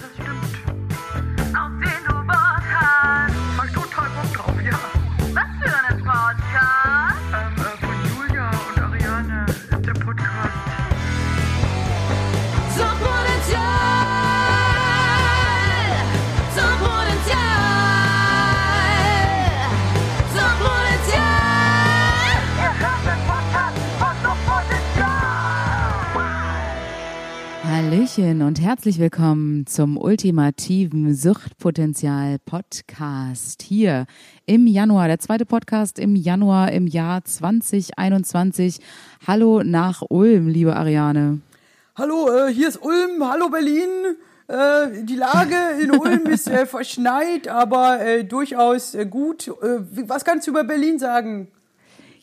das stimmt. Hallöchen und herzlich willkommen zum ultimativen Suchtpotenzial Podcast hier im Januar, der zweite Podcast im Januar im Jahr 2021. Hallo nach Ulm, liebe Ariane. Hallo, äh, hier ist Ulm. Hallo Berlin. Äh, die Lage in Ulm ist äh, verschneit, aber durchaus gut. Was kannst du über Berlin sagen?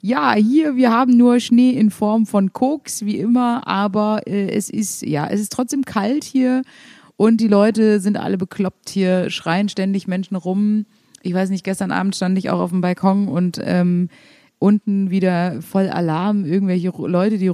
Ja, hier, wir haben nur Schnee in Form von Koks, wie immer, aber äh, es ist, ja, es ist trotzdem kalt hier und die Leute sind alle bekloppt hier, schreien ständig Menschen rum. Ich weiß nicht, gestern Abend stand ich auch auf dem Balkon und ähm, unten wieder voll Alarm, irgendwelche Leute, die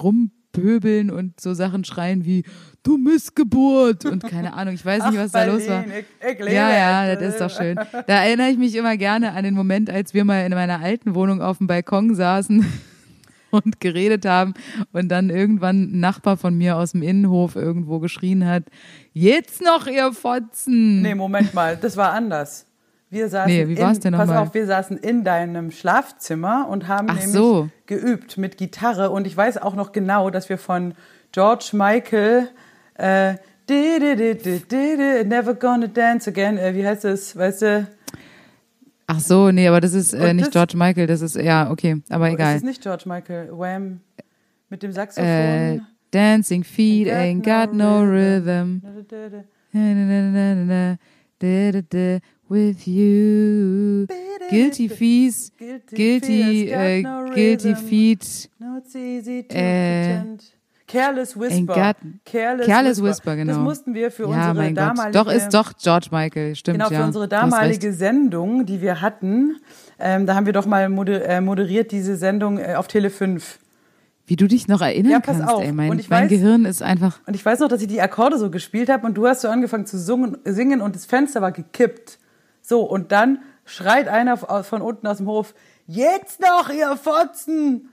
rumpöbeln und so Sachen schreien wie, du Missgeburt und keine Ahnung, ich weiß nicht, was da los war. Ich, ich Ja, ja, das ist doch schön. Da erinnere ich mich immer gerne an den Moment, als wir mal in meiner alten Wohnung auf dem Balkon saßen und geredet haben und dann irgendwann ein Nachbar von mir aus dem Innenhof irgendwo geschrien hat, jetzt noch ihr Fotzen. Nee, Moment mal, das war anders. Wir saßen Nee, wie war's in, denn Pass nochmal? auf, wir saßen in deinem Schlafzimmer und haben Ach nämlich so. geübt mit Gitarre und ich weiß auch noch genau, dass wir von George Michael äh, Never Gonna Dance Again, äh, wie heißt das, weißt du? Ach so, nee, aber das ist äh, nicht das- George Michael, das ist, ja, okay, aber Ist egal. es nicht George Michael? Wham! Mit dem Saxophon. Äh, dancing feet ain't got no rhythm. Na, with you. Guilty fees, Guilty guilty, äh, no guilty feet. No, it's easy to Äh. Careless Whisper. got- Careless, Careless Whisper, genau. Das mussten wir für Ja, unsere mein Gott. damalige... Doch, ist doch George Michael, stimmt, Genau, für ja. unsere hast recht. damalige Sendung, die wir hatten, ähm, da haben wir doch mal äh, moderiert diese Sendung äh, auf Tele 5. Wie du dich noch erinnern Ja, pass kannst, auf. ey. Mein, mein weiß- Gehirn ist einfach, Und ich weiß noch, dass ich die Akkorde so gespielt habe und du hast so angefangen zu sungen, singen und das Fenster war gekippt. So, und dann schreit einer von unten aus dem Hof, jetzt noch, ihr Fotzen!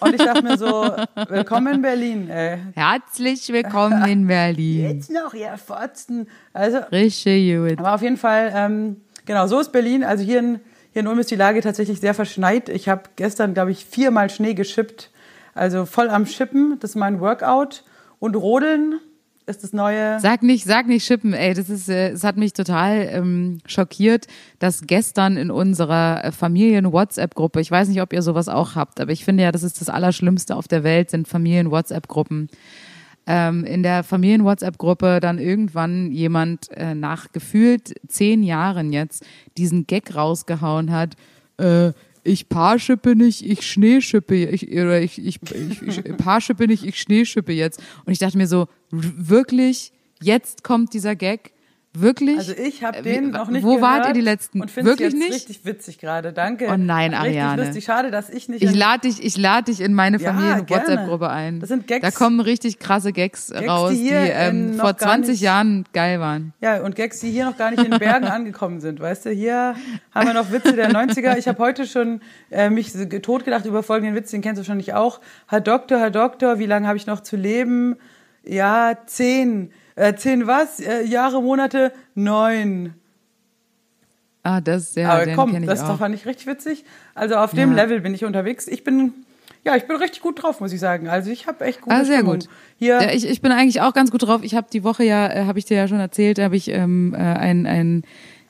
Und ich dachte mir so, willkommen in Berlin, ey. herzlich willkommen in Berlin. Jetzt noch, ihr Fotzen! Also, Richtig gut. aber auf jeden Fall, ähm, genau, so ist Berlin. Also hier in, hier in Ulm ist die Lage tatsächlich sehr verschneit. Ich habe gestern, glaube ich, viermal Schnee geschippt. Also voll am Schippen, das ist mein Workout. Und Rodeln ist das neue... Sag nicht, sag nicht schippen, ey, das ist, äh, es hat mich total ähm, schockiert, dass gestern in unserer äh, Familien-WhatsApp-Gruppe, ich weiß nicht, ob ihr sowas auch habt, aber ich finde ja, das ist das Allerschlimmste auf der Welt, sind Familien-WhatsApp-Gruppen. Ähm, in der Familien-WhatsApp-Gruppe dann irgendwann jemand äh, nach gefühlt zehn Jahren jetzt diesen Gag rausgehauen hat, äh, ich Paarschippe nicht, ich Schneeschippe, ich, oder ich, ich, ich, ich Paarschippe nicht, ich Schneeschippe jetzt. Und ich dachte mir so, wirklich, jetzt kommt dieser Gag? Wirklich? Also ich habe Äh, den noch nicht Wo gehört wart ihr die letzten? und finde jetzt nicht? richtig witzig gerade. Danke. Oh nein, Ariane. Richtig lustig. Schade, dass ich nicht. Ich lade dich, ich lade dich in meine Ja, Familien-WhatsApp-Gruppe gerne. ein. Das sind Gags- Da kommen richtig krasse Gags, raus, die die, ähm, ähm, vor gar 20 nicht- Jahren geil waren. ja, und Gags, die hier noch gar nicht in den Bergen angekommen sind. Weißt du, hier haben wir noch Witze der 90er. Ich habe heute schon äh, mich totgedacht über folgenden Witz, den kennst du wahrscheinlich auch. Herr Doktor, Herr Doktor, wie lange habe ich noch zu leben? Ja, zehn. Äh, zehn was? Äh, Jahre, Monate? Neun. Ah, das, ja, Aber den komm, das auch. fand ich richtig witzig. Also auf dem Ja. Level bin ich unterwegs. Ich bin, ja, ich bin richtig gut drauf, muss ich sagen. Also ich habe echt gute Ah, sehr Stimmung. gut. Hier, Ja, ich, ich bin eigentlich auch ganz gut drauf. Ich habe die Woche ja, äh, habe ich dir ja schon erzählt, habe ich ähm, äh, ein, ein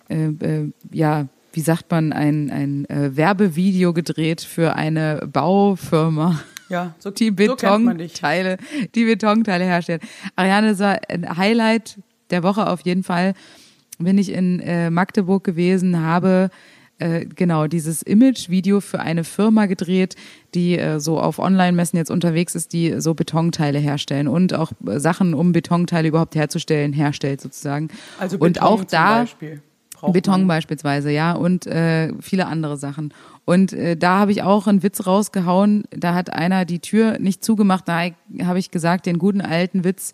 äh, äh, ja, wie sagt man, ein, ein äh, Werbevideo gedreht für eine Baufirma. Ja, so, die so. Betonteile, die Betonteile herstellen. Ariane, das war ein Highlight der Woche auf jeden Fall. Bin ich in äh, Magdeburg gewesen, habe äh, genau dieses Image-Video für eine Firma gedreht, die äh, so auf Online-Messen jetzt unterwegs ist, die so Betonteile herstellen und auch Sachen, um Betonteile überhaupt herzustellen, herstellt sozusagen. Also und Beton auch zum da Beispiel braucht Beton man. beispielsweise, ja, und äh, viele andere Sachen. Und äh, da habe ich auch einen Witz rausgehauen. Da hat einer die Tür nicht zugemacht. Da habe ich gesagt, den guten alten Witz,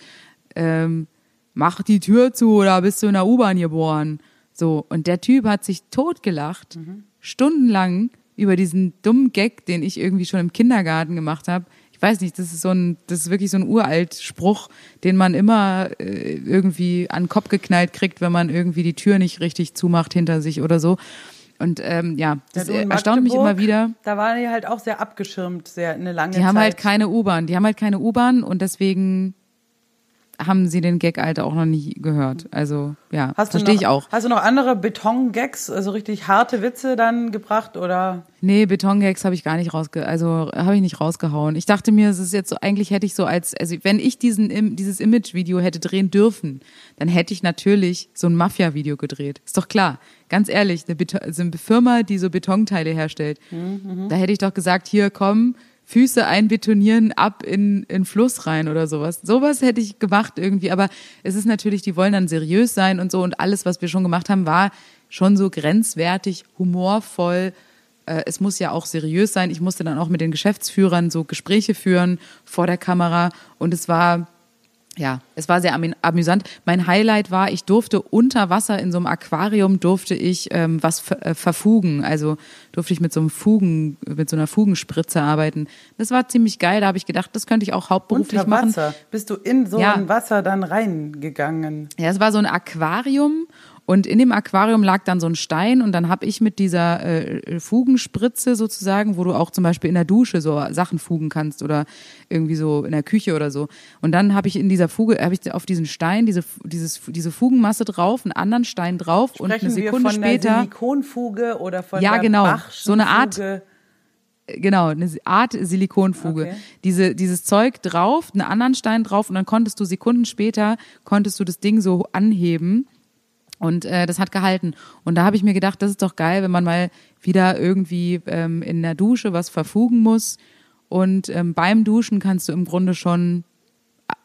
ähm, mach die Tür zu oder bist du in der U-Bahn geboren? So, und der Typ hat sich totgelacht, stundenlang über diesen dummen Gag, den ich irgendwie schon im Kindergarten gemacht habe. Ich weiß nicht, das ist so ein, das ist wirklich so ein uralt Spruch, den man immer äh, irgendwie an den Kopf geknallt kriegt, wenn man irgendwie die Tür nicht richtig zumacht hinter sich oder so. Und ähm, ja, das Ja, äh, erstaunt mich immer wieder. Da waren die halt auch sehr abgeschirmt, sehr eine lange Die Zeit. haben halt keine U-Bahn. Die haben halt keine U-Bahn und deswegen haben sie den Gag Alter auch noch nie gehört. Also ja, verstehe ich auch. Hast du noch andere Beton-Gags, also richtig harte Witze dann gebracht oder? Nee, Betongags habe ich gar nicht rausge, also habe ich nicht rausgehauen. Ich dachte mir, es ist jetzt so, eigentlich hätte ich so als, also wenn ich diesen, dieses Image-Video hätte drehen dürfen, dann hätte ich natürlich so ein Mafia-Video gedreht. Ist doch klar. Ganz ehrlich, eine, Beton, also eine Firma, die so Betonteile herstellt, da hätte ich doch gesagt, hier komm, Füße einbetonieren, ab in, in Fluss rein oder sowas. Sowas hätte ich gemacht irgendwie, aber es ist natürlich, die wollen dann seriös sein und so und alles, was wir schon gemacht haben, war schon so grenzwertig, humorvoll. Äh, es muss ja auch seriös sein. Ich musste dann auch mit den Geschäftsführern so Gespräche führen vor der Kamera und es war ja, es war sehr amü- amüsant. Mein Highlight war, ich durfte unter Wasser in so einem Aquarium durfte ich ähm, was ver äh, verfugen. Also durfte ich mit so einem Fugen, mit so einer Fugenspritze arbeiten. Das war ziemlich geil. Da habe ich gedacht, das könnte ich auch hauptberuflich Unter machen. Wasser. Bist du in so Ja. ein Wasser dann reingegangen? Ja, es war so ein Aquarium und in dem Aquarium lag dann so ein Stein und dann habe ich mit dieser äh, Fugenspritze sozusagen, wo du auch zum Beispiel in der Dusche so Sachen fugen kannst oder irgendwie so in der Küche oder so. Und dann habe ich in dieser Fuge, habe ich auf diesen Stein diese, dieses, diese Fugenmasse drauf, einen anderen Stein drauf und eine Sprechen wir Sekunde von der später. Silikonfuge oder von Ja, der genau. Bachschen So eine Art- Fuge? genau, eine Art Silikonfuge. Okay. Diese, dieses Zeug drauf, einen anderen Stein drauf und dann konntest du Sekunden später, konntest du das Ding so anheben und äh, das hat gehalten. Und da habe ich mir gedacht, das ist doch geil, wenn man mal wieder irgendwie ähm, in der Dusche was verfugen muss und ähm, beim Duschen kannst du im Grunde schon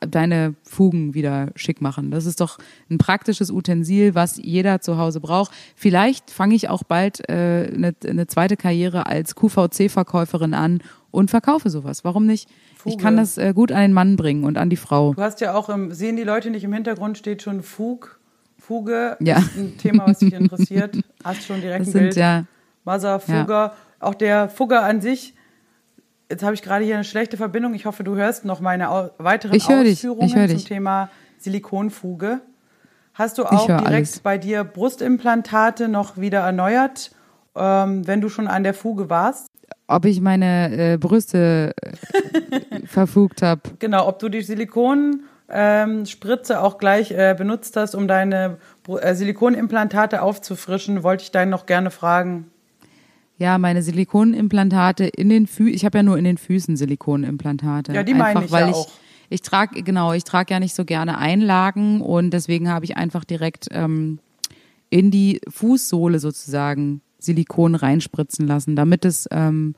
äh, deine Fugen wieder schick machen. Das ist doch ein praktisches Utensil, was jeder zu Hause braucht. Vielleicht fange ich auch bald äh, eine, eine zweite Karriere als QVC-Verkäuferin an und verkaufe sowas. Warum nicht? Ich Fuge. kann das äh, gut an den Mann bringen und an die Frau. Du hast ja auch, im, sehen die Leute nicht im Hintergrund, steht schon Fug. Fuge Ja. ist ein Thema, was dich interessiert. Hast schon direkt Das ein sind Bild. ja Mother, Fugger. Auch der Fugger an sich. Jetzt habe ich gerade hier eine schlechte Verbindung. Ich hoffe, du hörst noch meine weiteren Ich dich. Ausführungen Ich zum. Thema Silikonfuge. Hast du auch direkt alles. bei dir Brustimplantate noch wieder erneuert, ähm, wenn du schon an der Fuge warst? ob ich meine äh, Brüste äh, verfugt habe. Genau, ob du die Silikonspritze ähm, Spritze auch gleich äh, benutzt hast, um deine äh, Silikonimplantate aufzufrischen, wollte ich deinen noch gerne fragen. Ja, meine Silikonimplantate in den Füßen. Ich habe ja nur in den Füßen Silikonimplantate. Ja, die meine ich weil ja ich, auch. Ich trage, genau, ich trage ja nicht so gerne Einlagen und deswegen habe ich einfach direkt ähm, in die Fußsohle sozusagen Silikon reinspritzen lassen, damit es ähm,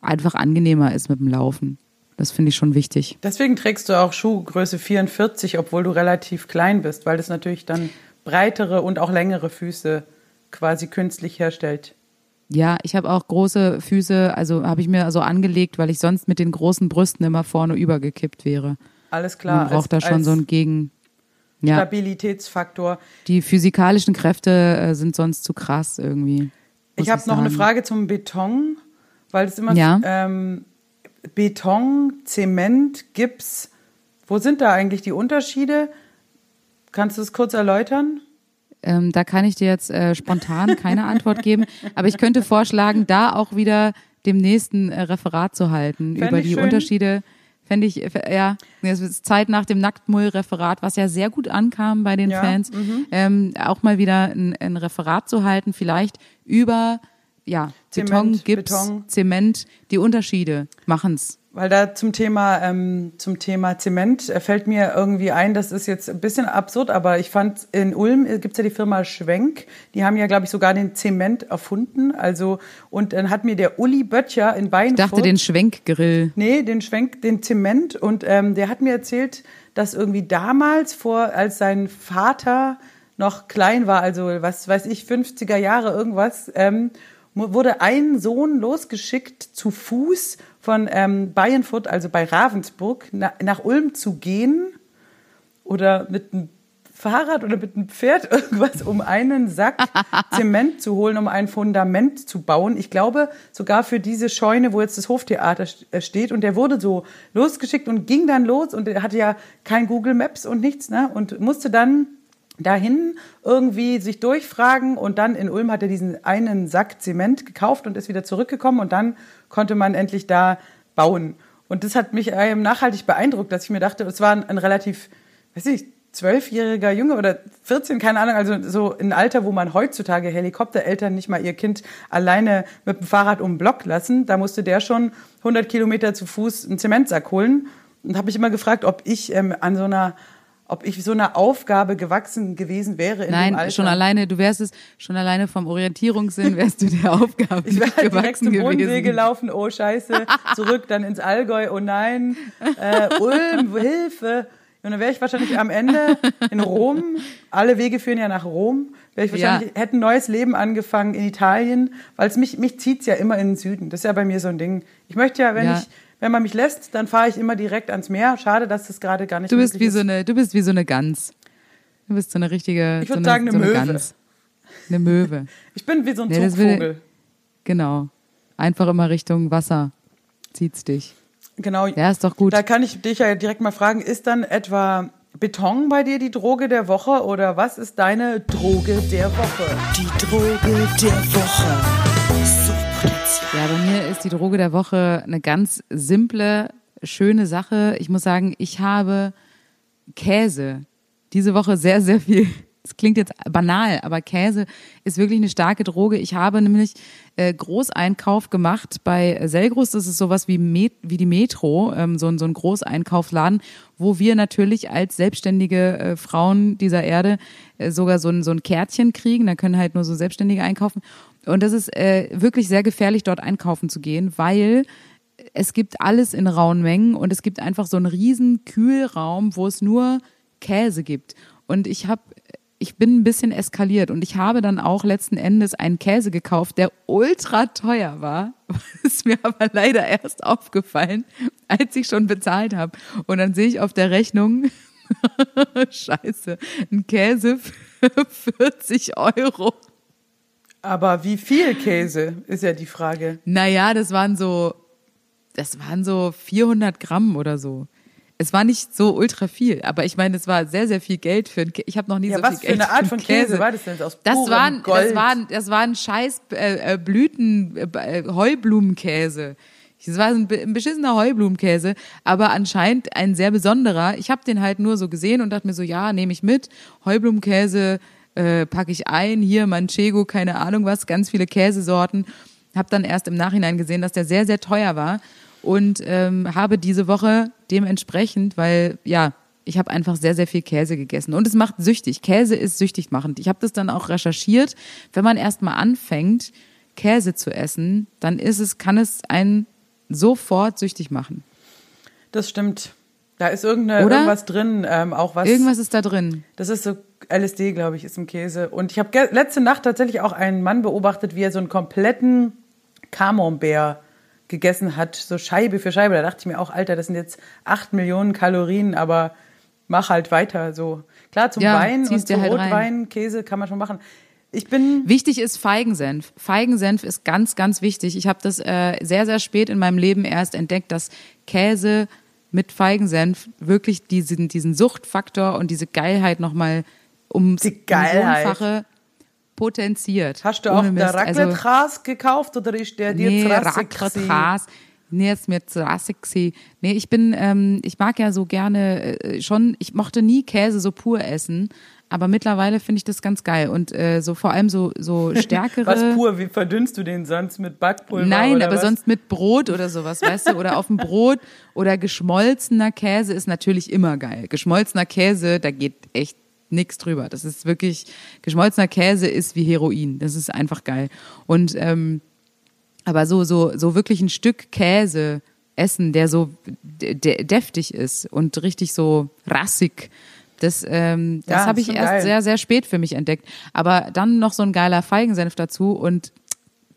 einfach angenehmer ist mit dem Laufen. Das finde ich schon wichtig. Deswegen trägst du auch Schuhgröße 44, obwohl du relativ klein bist, weil das natürlich dann breitere und auch längere Füße quasi künstlich herstellt. Ja, ich habe auch große Füße, also habe ich mir so angelegt, weil ich sonst mit den großen Brüsten immer vorne übergekippt wäre. Alles klar. Man braucht da schon so ein Gegen. Ja, Stabilitätsfaktor. die physikalischen Kräfte äh, sind sonst zu krass irgendwie. Ich habe noch eine. Frage zum Beton, weil es immer Ja. ähm, Beton, Zement, Gips. Wo sind da eigentlich die Unterschiede? Kannst du es kurz erläutern? Ähm, da kann ich dir jetzt äh, spontan keine Antwort geben, aber ich könnte vorschlagen, da auch wieder dem nächsten äh, Referat zu halten Fänd über die schön. Unterschiede. Fände ich, ja, es ist Zeit nach dem Nacktmull-Referat, was ja sehr gut ankam bei den Ja, Fans, mhm. ähm, auch mal wieder ein, ein Referat zu halten, vielleicht über ja, Zement, Beton, Gips, Beton. Zement, die Unterschiede machen's. Weil da zum Thema, ähm, zum Thema Zement äh, fällt mir irgendwie ein, das ist jetzt ein bisschen absurd, aber ich fand, in Ulm äh, gibt's ja die Firma Schwenk, die haben ja, glaube ich, sogar den Zement erfunden. Also, und dann hat mir der Uli Böttcher in Weinfurt... Ich dachte, den Schwenkgrill. Nee, den Schwenk, den Zement. Und ähm, der hat mir erzählt, dass irgendwie damals, vor, als sein Vater noch klein war, also was weiß ich, 50er Jahre irgendwas, ähm, wurde ein Sohn losgeschickt zu Fuß von ähm, Bayernfurt, also bei Ravensburg, na, nach Ulm zu gehen oder mit einem Fahrrad oder mit einem Pferd irgendwas, um einen Sack Zement zu holen, um ein Fundament zu bauen. Ich glaube sogar für diese Scheune, wo jetzt das Hoftheater äh, steht. Und der wurde so losgeschickt und ging dann los und er hatte ja kein Google Maps und nichts, ne? Und musste dann dahin irgendwie sich durchfragen und dann in Ulm hat er diesen einen Sack Zement gekauft und ist wieder zurückgekommen und dann konnte man endlich da bauen. Und das hat mich nachhaltig beeindruckt, dass ich mir dachte, es war ein, ein relativ, weiß ich, zwölfjähriger Junge oder 14, keine Ahnung, also so ein Alter, wo man heutzutage Helikoptereltern nicht mal ihr Kind alleine mit dem Fahrrad um den Block lassen. Da musste der schon 100 Kilometer zu Fuß einen Zementsack holen. Und habe mich immer gefragt, ob ich ähm, an so einer ob ich so einer Aufgabe gewachsen gewesen wäre in dem Nein, Alter. schon alleine, du wärst es, schon alleine vom Orientierungssinn wärst du der Aufgabe Ich wäre halt direkt gewachsen zum Bodensee gewesen. gelaufen, oh scheiße, zurück dann ins Allgäu, oh nein, äh, Ulm, Hilfe. Und dann wäre ich wahrscheinlich am Ende in Rom, alle Wege führen ja nach Rom, wäre ich wahrscheinlich, Ja. hätte ein neues Leben angefangen in Italien, weil es mich, mich zieht's ja immer in den Süden. Das ist ja bei mir so ein Ding. Ich möchte ja, wenn Ja. ich, wenn man mich lässt, dann fahre ich immer direkt ans Meer. Schade, dass das gerade gar nicht Du bist wie so ist. eine, du bist wie so eine Gans. Du bist so eine richtige, Ich so würd eine, sagen, eine so eine Möwe. Gans. Eine Möwe. Ich bin wie so ein Nee, Zugvogel. Genau. Einfach immer Richtung Wasser zieht's dich. Genau. Ja, ist doch gut. Da kann ich dich ja direkt mal fragen, ist dann etwa Beton bei dir die Droge der Woche oder was ist deine Droge der Woche? Die Droge der Woche. Ja, bei mir ist die Droge der Woche eine ganz simple, schöne Sache. Ich muss sagen, ich habe Käse diese Woche sehr, sehr viel. Es klingt jetzt banal, aber Käse ist wirklich eine starke Droge. Ich habe nämlich äh, Großeinkauf gemacht bei Selgros. Das ist sowas wie, Met, wie die Metro, ähm, so, ein- so ein Großeinkaufsladen, wo wir natürlich als selbstständige äh, Frauen dieser Erde äh, sogar so ein, so ein Kärtchen kriegen. Da können halt nur so Selbstständige einkaufen. Und das ist äh, wirklich sehr gefährlich, dort einkaufen zu gehen, weil es gibt alles in rauen Mengen und es gibt einfach so einen riesen Kühlraum, wo es nur Käse gibt. Und ich habe ich bin ein bisschen eskaliert und ich habe dann auch letzten Endes einen Käse gekauft, der ultra teuer war. Ist mir aber leider erst aufgefallen, als ich schon bezahlt habe. Und dann sehe ich auf der Rechnung, scheiße, ein Käse für 40 Euro. Aber wie viel Käse ist ja die Frage. Naja, das waren so, das waren so 400 Gramm oder so. Es war nicht so ultra viel, aber ich meine, es war sehr, sehr viel Geld für einen Käse. Ich habe noch nie Ja, so was viel für Geld eine Art für von einen Käse war das denn? Aus Das waren, Gold. das waren, das waren scheiß äh, äh, Blüten, äh, äh, Heublumenkäse. Das war ein, ein beschissener Heublumenkäse, aber anscheinend ein sehr besonderer. Ich habe den halt nur so gesehen und dachte mir so, ja, nehme ich mit. Heublumenkäse äh, packe ich ein, hier Manchego, keine Ahnung was, ganz viele Käsesorten. Habe dann erst im Nachhinein gesehen, dass der sehr, sehr teuer war und ähm, habe diese Woche dementsprechend, weil ja, ich habe einfach sehr, sehr viel Käse gegessen und es macht süchtig. Käse ist süchtig machend. Ich habe das dann auch recherchiert. Wenn man erstmal anfängt, Käse zu essen, dann ist es, kann es einen sofort süchtig machen. Das stimmt. Da ist irgendeine, Oder? irgendwas drin, ähm, auch was. Irgendwas ist da drin. Das ist so LSD, glaube ich, ist im Käse. Und ich habe letzte Nacht tatsächlich auch einen Mann beobachtet, wie er so einen kompletten Camembert gegessen hat, so Scheibe für Scheibe. Da dachte ich mir auch, Alter, das sind jetzt acht Millionen Kalorien, aber mach halt weiter so. Klar, zum Ja, Wein und dir zu halt rein. Rotwein, Käse kann man schon machen. Ich bin Wichtig ist Feigensenf. Feigensenf ist ganz, ganz wichtig. Ich habe das äh, sehr, sehr spät in meinem Leben erst entdeckt, dass Käse mit Feigensenf wirklich diesen, diesen Suchtfaktor und diese Geilheit nochmal um Die Geilheit. Potenziert. Hast du auch Ohne der. Also, Raclette-Gras gekauft oder ist der dir nee? Raclette-Gras. Nee, ist mir zu rassig gewesen. Nee, ich bin, ähm, ich mag ja so gerne äh, schon, ich mochte nie Käse so pur essen, aber mittlerweile finde ich das ganz geil und äh, so vor allem so, so stärkere. Was pur, wie verdünnst du den sonst mit Backpulver Nein, aber was? sonst mit Brot oder sowas, weißt du? Oder auf dem Brot oder geschmolzener Käse ist natürlich immer geil. Geschmolzener Käse, da geht echt nichts drüber. Das ist wirklich, geschmolzener Käse ist wie Heroin. Das ist einfach geil. Und ähm, aber so, so, so wirklich ein Stück Käse essen, der so de de deftig ist und richtig so rassig. Das, ähm, das Ja, habe ich erst geil. sehr, sehr spät für mich entdeckt. Aber dann noch so ein geiler Feigensenf dazu und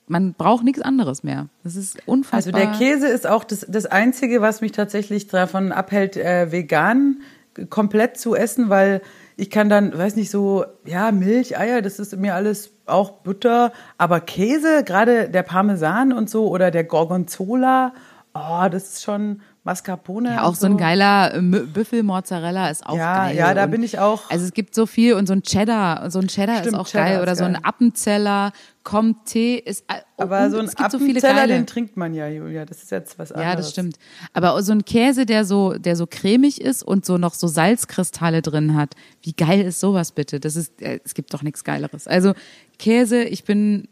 man braucht nichts anderes mehr. Das ist Also unfassbar. der Käse ist auch das, das Einzige, was mich tatsächlich davon abhält, äh, vegan komplett zu essen, weil Ich kann dann, weiß nicht, so, ja, Milch, Eier, das ist mir alles auch Butter. Aber Käse, gerade der Parmesan und so oder der Gorgonzola, oh, das ist schon Mascarpone. Ja, auch und so ein geiler äh, Büffelmozzarella ist auch Ja, geil. ja, da Und- bin ich auch- Also es gibt so viel und so ein Cheddar, so ein Cheddar Stimmt, ist auch Cheddar geil ist oder so ein. Appenzeller, Comté ist äh, Aber und so ein es gibt so viele Appenzeller, geile. den trinkt man ja, Julia. Das ist jetzt was anderes. Ja, das stimmt. Aber so ein Käse, der so, der so cremig ist und so noch so Salzkristalle drin hat. Wie geil ist sowas bitte? Das ist, äh, es gibt doch nichts Geileres. Also Käse, ich bin,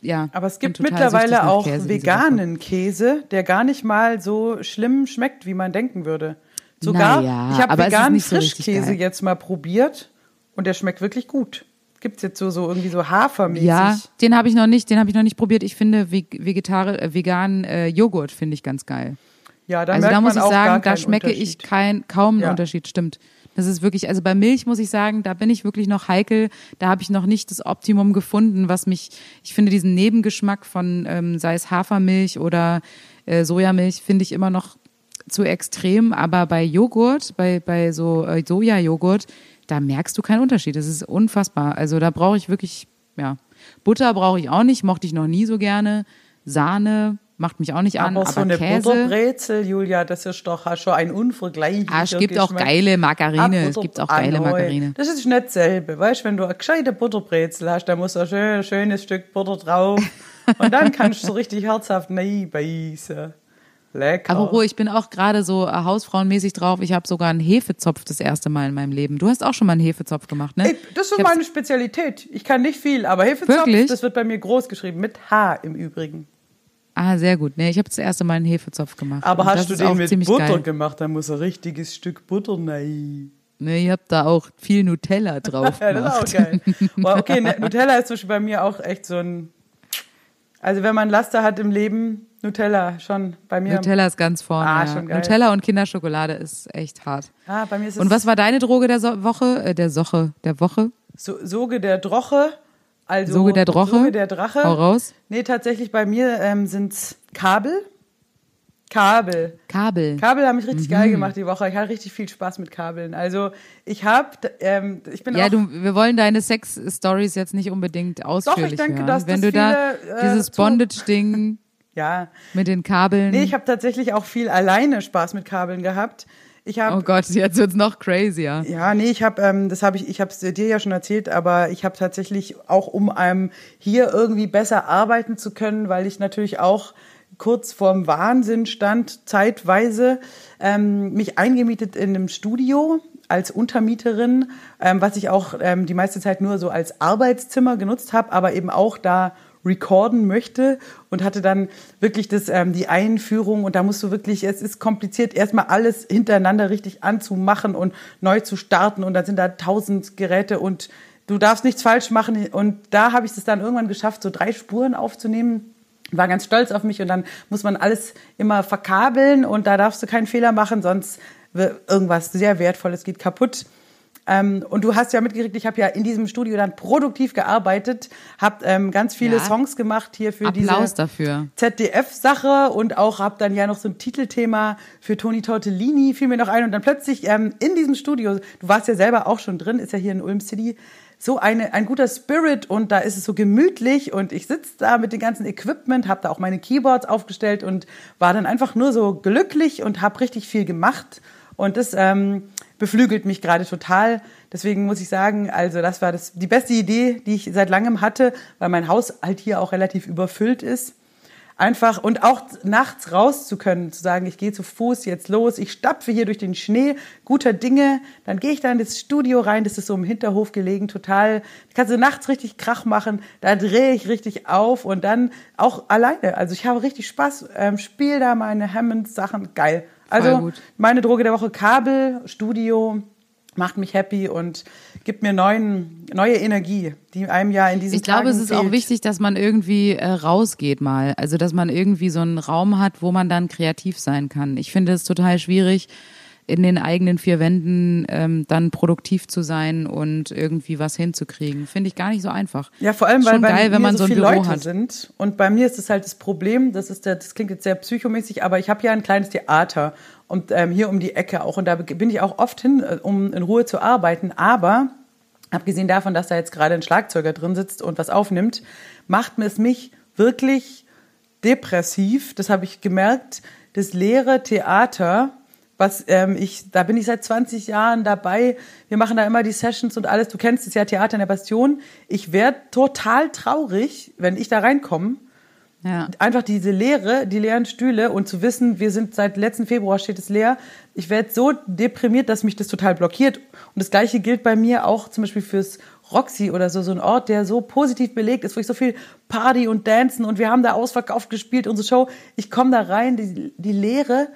ja. Aber es gibt mittlerweile auch Käse veganen Käse, der gar nicht mal so schlimm schmeckt, wie man denken würde. Sogar, Naja, ich habe es veganen so Frischkäse jetzt mal probiert und der schmeckt wirklich gut. Gibt's jetzt so, so irgendwie so hafermäßig. Ja, den habe ich noch nicht, den habe ich noch nicht probiert. Ich finde veg- vegetari äh, veganen äh, Joghurt finde ich ganz geil. ja da also da muss ich sagen, da schmecke ich kein, kaum einen Ja. Unterschied, stimmt. Das ist wirklich, also bei Milch muss ich sagen, da bin ich wirklich noch heikel. Da habe ich noch nicht das Optimum gefunden, was mich, ich finde diesen Nebengeschmack von, ähm, sei es Hafermilch oder äh, Sojamilch, finde ich immer noch zu extrem. Aber bei Joghurt, bei, bei so äh, Sojajoghurt, da merkst du keinen Unterschied. Das ist unfassbar. Also da brauche ich wirklich, ja. Butter brauche ich auch nicht, mochte ich noch nie so gerne. Sahne macht mich auch nicht an, aber aber, so eine Käse. Butterbrezel, Julia, das ist doch schon ein unvergleichlicher Ah, es gibt auch Geschmack. geile Margarine. Ah, es gibt auch Butter- geile ah, neu. Margarine. Das ist nicht dasselbe. Weißt du, wenn du eine gescheite Butterbrezel hast, dann muss ein schön, schönes Stück Butter drauf. Und dann kannst du so richtig herzhaft beißen. Lecker. Apropos, ich bin auch gerade so äh, hausfrauenmäßig drauf. Ich habe sogar einen Hefezopf das erste Mal in meinem Leben. Du hast auch schon mal einen Hefezopf gemacht, ne? Ey, das ist so meine Spezialität. Ich kann nicht viel, aber Hefezopf, Wirklich? das wird bei mir groß geschrieben, mit H im Übrigen. Ah, sehr gut. Ne, ich habe das erste Mal einen Hefezopf gemacht. Aber Und hast du den mit Butter geil. gemacht, dann muss ein richtiges Stück Butter rein. Ne, ich habe da auch viel Nutella drauf Ja, das ist auch gemacht. geil. Okay, ne, Nutella ist zum Beispiel bei mir auch echt so ein. Also wenn man Laster hat im Leben, Nutella schon bei mir. Nutella ist ganz vorne. Ah, ja. schon geil. Nutella und Kinderschokolade ist echt hart. Ah, bei mir ist es Und was war deine Droge der so Woche? Äh, der Soche, der Woche? so, Soge der Droche. Also Soge der Droche? Soge der Drache. Hau raus. Nee, tatsächlich bei mir ähm, sind's Kabel. Kabel. Kabel. Kabel haben mich richtig Mhm. geil gemacht die Woche. Ich hatte richtig viel Spaß mit Kabeln. Also ich habe, ähm, ich bin Ja, auch du, wir wollen deine Sex-Stories jetzt nicht unbedingt ausführlich denke, hören. dass Wenn das du da viele, äh, dieses Bondage-Ding ja. mit den Kabeln. Nee, ich habe tatsächlich auch viel alleine Spaß mit Kabeln gehabt. Ich habe oh Gott, jetzt wird's noch crazier. Ja, nee, ich habe, ähm, das habe ich, ich habe es dir ja schon erzählt, aber ich habe tatsächlich auch, um ähm, hier irgendwie besser arbeiten zu können, weil ich natürlich auch kurz vorm Wahnsinn stand, zeitweise, ähm, mich eingemietet in einem Studio als Untermieterin, ähm, was ich auch ähm, die meiste Zeit nur so als Arbeitszimmer genutzt habe, aber eben auch da recorden möchte und hatte dann wirklich das, ähm, die Einführung und da musst du wirklich, es ist kompliziert, erstmal alles hintereinander richtig anzumachen und neu zu starten und dann sind da tausend Geräte und du darfst nichts falsch machen und da habe ich es dann irgendwann geschafft, so drei Spuren aufzunehmen war ganz stolz auf mich und dann muss man alles immer verkabeln und da darfst du keinen Fehler machen, sonst irgendwas sehr Wertvolles geht kaputt. Ähm, und du hast ja mitgekriegt, ich habe ja in diesem Studio dann produktiv gearbeitet, habe ähm, ganz viele Ja. Songs gemacht hier für Applaus diese. ZDF-Sache und auch habe dann ja noch so ein Titelthema für Toni Tortellini, fiel mir noch ein und dann plötzlich ähm, in diesem Studio, du warst ja selber auch schon drin, ist ja hier in Ulm City, so eine, ein guter Spirit und da ist es so gemütlich und ich sitze da mit dem ganzen Equipment, habe da auch meine Keyboards aufgestellt und war dann einfach nur so glücklich und habe richtig viel gemacht und das ähm, beflügelt mich gerade total. Deswegen muss ich sagen, also das war das, die beste Idee, die ich seit langem hatte, weil mein Haus halt hier auch relativ überfüllt ist. Einfach und auch nachts raus zu können, zu sagen, ich gehe zu Fuß jetzt los, ich stapfe hier durch den Schnee guter Dinge, dann gehe ich da in das Studio rein, das ist so im Hinterhof gelegen, total, kannst du nachts richtig Krach machen, da drehe ich richtig auf und dann auch alleine, also ich habe richtig Spaß, ähm, spiele da meine Hammond-Sachen, geil. Also meine Droge der Woche, Kabel, Studio, macht mich happy und gibt mir neuen, neue Energie, die einem ja in diesen Ich glaube, Tagen es ist auch fehlt. wichtig, dass man irgendwie äh, rausgeht mal. Also, dass man irgendwie so einen Raum hat, wo man dann kreativ sein kann. Ich finde es total schwierig, in den eigenen vier Wänden ähm, dann produktiv zu sein und irgendwie was hinzukriegen. Finde ich gar nicht so einfach. Ja, vor allem, weil Schon bei geil, wenn man so so viele Büro Leute hat. sind. Und bei mir ist es halt das Problem, das ist der, das klingt jetzt sehr psychomäßig, aber ich habe ja ein kleines Theater und ähm, hier um die Ecke auch. Und da bin ich auch oft hin, äh, um in Ruhe zu arbeiten. Aber abgesehen davon, dass da jetzt gerade ein Schlagzeuger drin sitzt und was aufnimmt, macht es mich wirklich depressiv. Das habe ich gemerkt. Das leere Theater, was ähm, ich, da bin ich seit 20 Jahren dabei. Wir machen da immer die Sessions und alles. Du kennst es ja, Theater in der Bastion. Ich werde total traurig, wenn ich da reinkomme. Ja. Einfach diese Leere, die leeren Stühle und zu wissen, wir sind seit letzten Februar steht es leer. Ich werde so deprimiert, dass mich das total blockiert. Und das Gleiche gilt bei mir auch zum Beispiel fürs Roxy oder so, so ein Ort, der so positiv belegt ist, wo ich so viel Party und Dancen und wir haben da ausverkauft gespielt, unsere Show. Ich komme da rein, die, die Leere,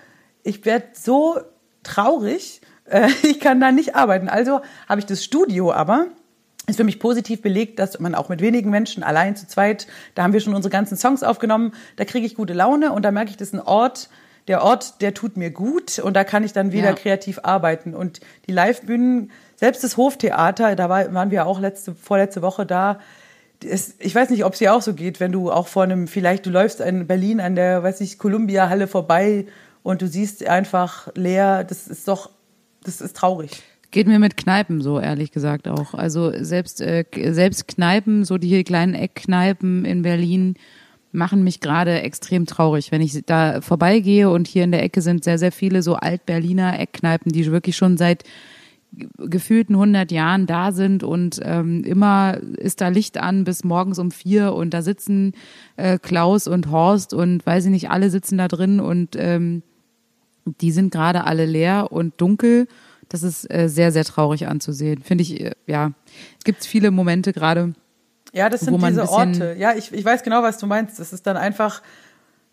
ich werde so traurig, äh, ich kann da nicht arbeiten. Also habe ich das Studio aber, ist für mich positiv belegt, dass man auch mit wenigen Menschen, allein zu zweit, da haben wir schon unsere ganzen Songs aufgenommen, da kriege ich gute Laune und da merke ich, das ist ein Ort, der Ort, der tut mir gut und da kann ich dann wieder Ja. kreativ arbeiten. Und die Live-Bühnen, selbst das Hoftheater, da war, waren wir auch letzte, vorletzte Woche da. Es, ich weiß nicht, ob es dir auch so geht, wenn du auch vor einem, vielleicht du läufst in Berlin an der, weiß ich, Columbia-Halle vorbei und du siehst einfach leer, das ist doch, das ist traurig. Geht mir mit Kneipen so, ehrlich gesagt auch. Also selbst, äh, selbst Kneipen, so die kleinen Eckkneipen in Berlin, machen mich gerade extrem traurig, wenn ich da vorbeigehe und hier in der Ecke sind sehr, sehr viele so Alt-Berliner Eckkneipen, die wirklich schon seit gefühlten 100 Jahren da sind und ähm, immer ist da Licht an bis morgens um vier und da sitzen äh, Klaus und Horst und weiß ich nicht, alle sitzen da drin und ähm, die sind gerade alle leer und dunkel. Das ist äh, sehr, sehr traurig anzusehen. Finde ich, äh, ja, es gibt viele Momente gerade. Ja, das sind diese Orte. Ja, ich, ich weiß genau, was du meinst. Das ist dann einfach,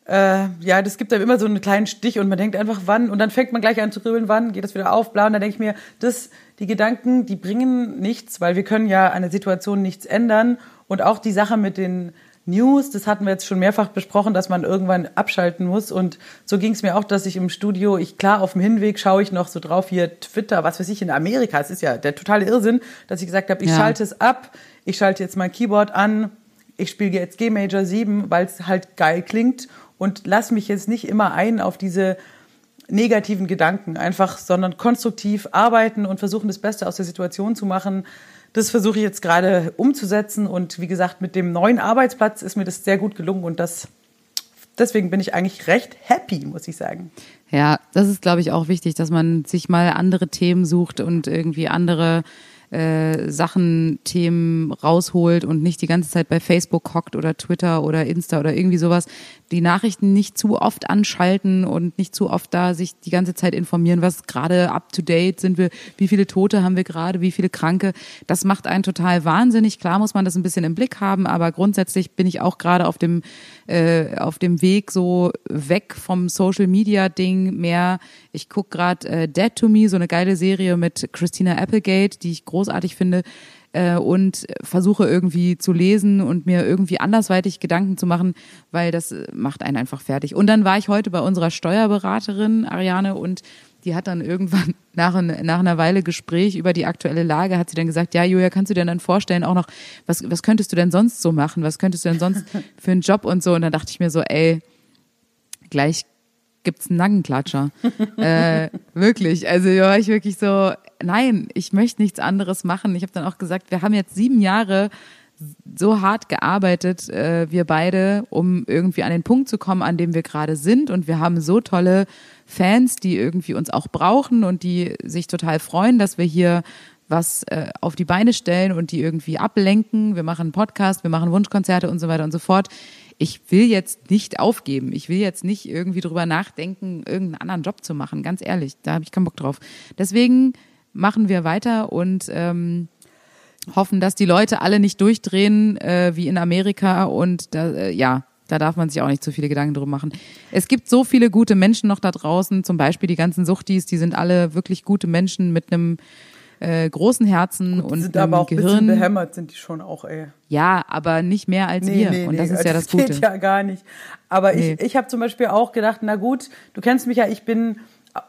äh, ja, das gibt einem immer so einen kleinen Stich und man denkt einfach, wann, und dann fängt man gleich an zu grübeln, wann geht das wieder auf, bla, und dann denke ich mir, das, die Gedanken, die bringen nichts, weil wir können ja an der Situation nichts ändern und auch die Sache mit den News, das hatten wir jetzt schon mehrfach besprochen, dass man irgendwann abschalten muss und so ging es mir auch, dass ich im Studio, ich klar, auf dem Hinweg schaue ich noch so drauf, hier Twitter, was weiß ich, in Amerika, es ist ja der totale Irrsinn, dass ich gesagt habe, ich Ja. schalte es ab, ich schalte jetzt mein Keyboard an, ich spiele jetzt G Major 7, weil es halt geil klingt und lass mich jetzt nicht immer ein auf diese negativen Gedanken, einfach, sondern konstruktiv arbeiten und versuchen, das Beste aus der Situation zu machen. Das versuche ich jetzt gerade umzusetzen und wie gesagt, mit dem neuen Arbeitsplatz ist mir das sehr gut gelungen und das, deswegen bin ich eigentlich recht happy, muss ich sagen. Ja, das ist, glaube ich, auch wichtig, dass man sich mal andere Themen sucht und irgendwie andere äh, Sachen, Themen rausholt und nicht die ganze Zeit bei Facebook hockt oder Twitter oder Insta oder irgendwie sowas. Die Nachrichten nicht zu oft anschalten und nicht zu oft da sich die ganze Zeit informieren, was gerade up to date sind wir, wie viele Tote haben wir gerade, wie viele Kranke. Das macht einen total wahnsinnig. Klar muss man das ein bisschen im Blick haben, aber grundsätzlich bin ich auch gerade auf dem äh, auf dem Weg so weg vom Social Media Ding mehr. Ich guck gerade äh, Dead to Me, so eine geile Serie mit Christina Applegate, die ich großartig finde äh, und versuche irgendwie zu lesen und mir irgendwie andersweitig Gedanken zu machen, weil das äh, macht einen einfach fertig. Und dann war ich heute bei unserer Steuerberaterin Ariane und die hat dann irgendwann nach, nach einer Weile Gespräch über die aktuelle Lage, hat sie dann gesagt, ja, Julia, kannst du dir dann vorstellen, auch noch, was, was könntest du denn sonst so machen? Was könntest du denn sonst für einen Job und so? Und dann dachte ich mir so, ey, gleich gibt's einen Nackenklatscher. äh, wirklich. Also da war ich wirklich so, nein, ich möchte nichts anderes machen. Ich habe dann auch gesagt, wir haben jetzt sieben Jahre so hart gearbeitet, äh, wir beide, um irgendwie an den Punkt zu kommen, an dem wir gerade sind. Und wir haben so tolle Fans, die irgendwie uns auch brauchen und die sich total freuen, dass wir hier was äh, auf die Beine stellen und die irgendwie ablenken. Wir machen Podcast, wir machen Wunschkonzerte und so weiter und so fort. Ich will jetzt nicht aufgeben. Ich will jetzt nicht irgendwie drüber nachdenken, irgendeinen anderen Job zu machen. Ganz ehrlich, da habe ich keinen Bock drauf. Deswegen machen wir weiter und ähm, hoffen, dass die Leute alle nicht durchdrehen äh, wie in Amerika und da, äh, ja, da darf man sich auch nicht zu viele Gedanken drüber machen. Es gibt so viele gute Menschen noch da draußen, zum Beispiel die ganzen Suchtis, die sind alle wirklich gute Menschen mit einem äh, großen Herzen und sind aber auch ein bisschen Gehirn. behämmert, sind die schon auch, ey. Ja, aber nicht mehr als wir. und das ist ja das Gute. geht ja gar nicht. Aber Nee. ich, ich habe zum Beispiel auch gedacht, na gut, du kennst mich ja, ich bin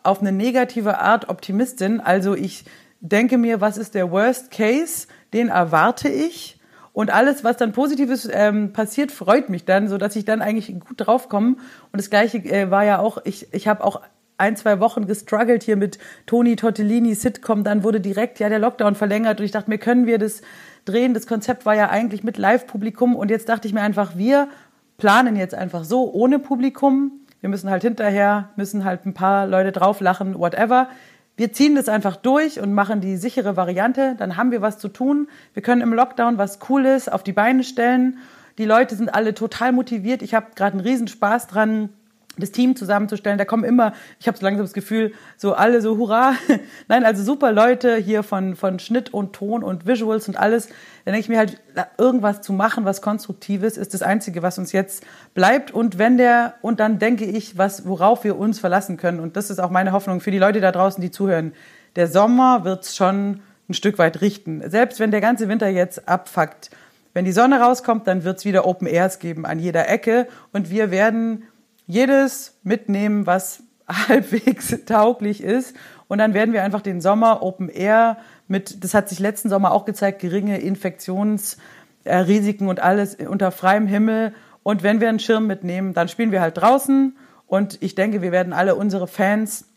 auf eine negative Art Optimistin. Also ich denke mir, was ist der Worst Case? Den erwarte ich. Und alles, was dann Positives ähm, passiert, freut mich dann, so dass ich dann eigentlich gut draufkomme. Und das Gleiche äh, war ja auch, ich, ich habe auch ein, zwei Wochen gestruggelt hier mit Toni Tortellini Sitcom. Dann wurde direkt ja der Lockdown verlängert und ich dachte mir, können wir das drehen? Das Konzept war ja eigentlich mit Live-Publikum und jetzt dachte ich mir einfach, wir planen jetzt einfach so ohne Publikum. Wir müssen halt hinterher, müssen halt ein paar Leute drauflachen, whatever. Wir ziehen das einfach durch und machen die sichere Variante. Dann haben wir was zu tun. Wir können im Lockdown was Cooles auf die Beine stellen. Die Leute sind alle total motiviert. Ich habe gerade einen Riesenspaß dran, das Team zusammenzustellen. Da kommen immer, ich habe so langsam das Gefühl, so alle so hurra. Nein, also super Leute hier von, von Schnitt und Ton und Visuals und alles. Dann denke ich mir halt, irgendwas zu machen, was Konstruktives, ist das Einzige, was uns jetzt bleibt. Und wenn der, und dann denke ich, was, worauf wir uns verlassen können. Und das ist auch meine Hoffnung für die Leute da draußen, die zuhören. Der Sommer wird's schon ein Stück weit richten. Selbst wenn der ganze Winter jetzt abfuckt. Wenn die Sonne rauskommt, dann wird's wieder Open Airs geben an jeder Ecke. Und wir werden jedes mitnehmen, was halbwegs tauglich ist. Und dann werden wir einfach den Sommer Open Air mit, das hat sich letzten Sommer auch gezeigt, geringe Infektionsrisiken und alles unter freiem Himmel. Und wenn wir einen Schirm mitnehmen, dann spielen wir halt draußen. Und ich denke, wir werden alle unsere Fans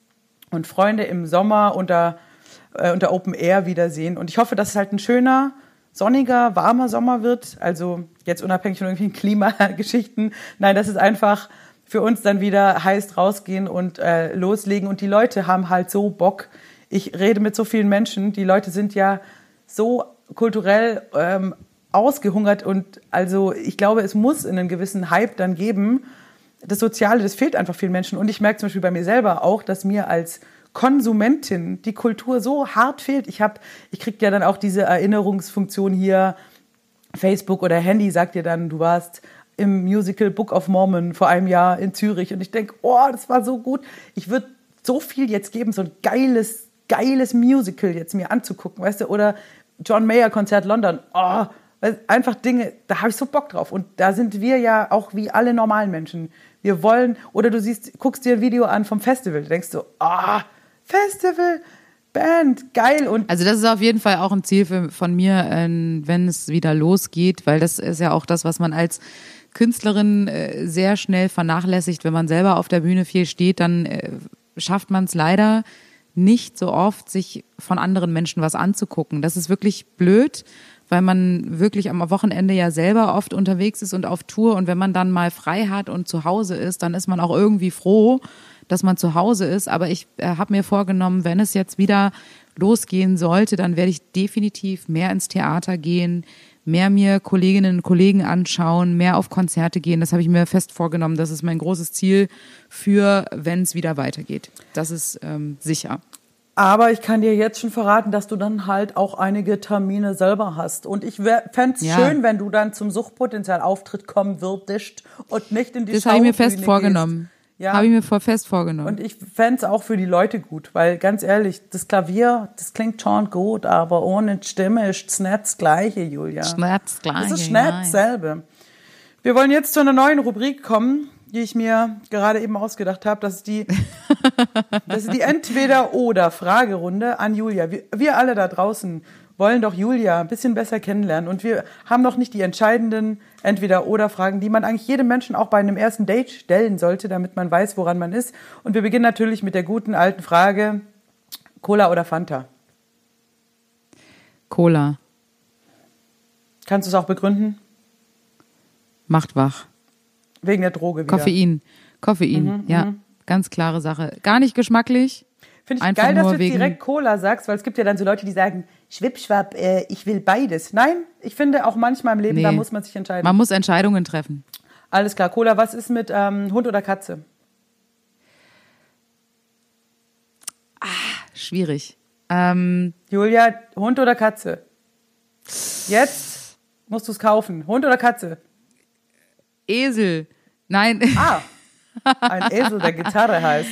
und Freunde im Sommer unter, äh, unter Open Air wiedersehen. Und ich hoffe, dass es halt ein schöner, sonniger, warmer Sommer wird. Also jetzt unabhängig von irgendwelchen Klimageschichten. Nein, das ist einfach für uns dann wieder heißt rausgehen und äh, loslegen. Und die Leute haben halt so Bock. Ich rede mit so vielen Menschen. Die Leute sind ja so kulturell ähm, ausgehungert und also ich glaube, es muss einen gewissen Hype dann geben. Das Soziale, das fehlt einfach vielen Menschen. Und ich merke zum Beispiel bei mir selber auch, dass mir als Konsumentin die Kultur so hart fehlt. Ich habe, ich kriege ja dann auch diese Erinnerungsfunktion hier. Facebook oder Handy sagt dir dann, du warst im Musical Book of Mormon vor einem Jahr in Zürich und ich denke, oh, das war so gut. Ich würde so viel jetzt geben, so ein geiles, geiles Musical jetzt mir anzugucken, weißt du, oder John Mayer Konzert London. Oh, einfach Dinge, da habe ich so Bock drauf. Und da sind wir ja auch wie alle normalen Menschen. Wir wollen, oder du siehst, guckst dir ein Video an vom Festival, denkst du, ah, oh, Festival, Band, geil. Und Also das ist auf jeden Fall auch ein Ziel für, von mir, äh, wenn es wieder losgeht, weil das ist ja auch das, was man als Künstlerin äh, sehr schnell vernachlässigt. Wenn man selber auf der Bühne viel steht, dann äh, schafft man es leider nicht so oft, sich von anderen Menschen was anzugucken. Das ist wirklich blöd, weil man wirklich am Wochenende ja selber oft unterwegs ist und auf Tour. Und wenn man dann mal frei hat und zu Hause ist, dann ist man auch irgendwie froh, dass man zu Hause ist. Aber ich äh, habe mir vorgenommen, wenn es jetzt wieder losgehen sollte, dann werde ich definitiv mehr ins Theater gehen, mehr mir Kolleginnen und Kollegen anschauen, mehr auf Konzerte gehen. Das habe ich mir fest vorgenommen. Das ist mein großes Ziel für, wenn es wieder weitergeht. Das ist ähm, sicher. Aber ich kann dir jetzt schon verraten, dass du dann halt auch einige Termine selber hast. Und ich fände es Ja. schön, wenn du dann zum Suchtpotenzialauftritt kommen würdest und nicht in die Das habe ich mir fest vorgenommen. Gehst. Ja. Habe ich mir vor fest vorgenommen. Und ich fände es auch für die Leute gut, weil ganz ehrlich, das Klavier, das klingt schon gut, aber ohne Stimme ist es nicht das Gleiche, Julia. Schmerz gleich. Das ist nicht dasselbe. Wir wollen jetzt zu einer neuen Rubrik kommen, die ich mir gerade eben ausgedacht habe. Das ist die, das ist die Entweder-Oder-Fragerunde an Julia. Wir, wir alle da draußen wollen doch Julia ein bisschen besser kennenlernen und wir haben noch nicht die entscheidenden Entweder-Oder-Fragen, die man eigentlich jedem Menschen auch bei einem ersten Date stellen sollte, damit man weiß, woran man ist. Und wir beginnen natürlich mit der guten alten Frage, Cola oder Fanta? Cola. Kannst du es auch begründen? Macht wach. Wegen der Droge wieder. Koffein. Koffein, Mhm, ja. Ganz klare Sache. Gar nicht geschmacklich. Finde ich Einfach geil, dass du jetzt direkt Cola sagst, weil es gibt ja dann so Leute, die sagen, Schwippschwapp, äh, ich will beides. Nein, ich finde auch manchmal im Leben, Nee. da muss man sich entscheiden. Man muss Entscheidungen treffen. Alles klar, Cola, was ist mit ähm, Hund oder Katze? Schwierig. Ähm, Julia, Hund oder Katze? Jetzt musst du es kaufen. Hund oder Katze? Esel. Nein. Ah, ein Esel, der Gitarre heißt.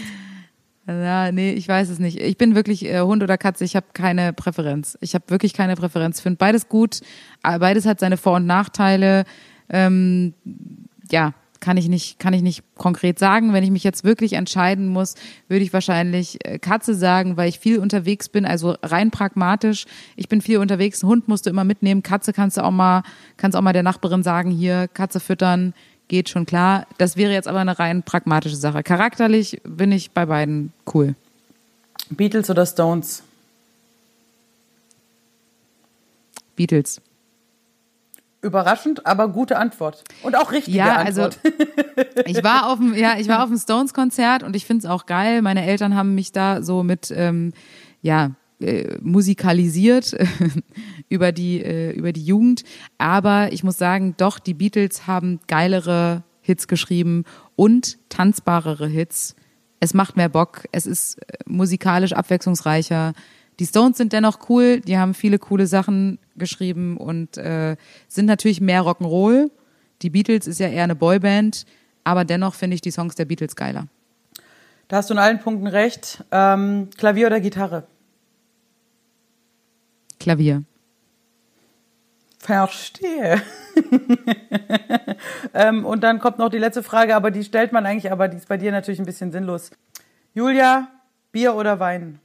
Ja, nee, ich weiß es nicht. Ich bin wirklich äh, Hund oder Katze. Ich habe keine Präferenz. Ich habe wirklich keine Präferenz. Ich finde beides gut. aber Beides hat seine Vor- und Nachteile. Ähm, ja, kann ich nicht, kann ich nicht konkret sagen. Wenn ich mich jetzt wirklich entscheiden muss, würde ich wahrscheinlich äh, Katze sagen, weil ich viel unterwegs bin, also rein pragmatisch. Ich bin viel unterwegs. Hund musst du immer mitnehmen. Katze kannst du auch mal, kannst auch mal der Nachbarin sagen, hier, Katze füttern, geht schon klar. Das wäre jetzt aber eine rein pragmatische Sache. Charakterlich bin ich bei beiden cool. Beatles oder Stones? Beatles. Überraschend, aber gute Antwort. Und auch richtige Ja, also Antwort. ich war auf dem, ja, ich war auf dem Stones-Konzert und ich finde es auch geil. Meine Eltern haben mich da so mit, ähm, ja, äh, musikalisiert über die äh, über die Jugend. Aber ich muss sagen, doch die Beatles haben geilere Hits geschrieben und tanzbarere Hits. Es macht mehr Bock. Es ist äh, musikalisch abwechslungsreicher. Die Stones sind dennoch cool. Die haben viele coole Sachen geschrieben und äh, sind natürlich mehr Rock'n'Roll. Die Beatles ist ja eher eine Boyband, aber dennoch finde ich die Songs der Beatles geiler. Da hast du in allen Punkten recht. Ähm, Klavier oder Gitarre? Klavier. Verstehe. ähm, und dann kommt noch die letzte Frage, aber die stellt man eigentlich, aber die ist bei dir natürlich ein bisschen sinnlos. Julia, Bier oder Wein?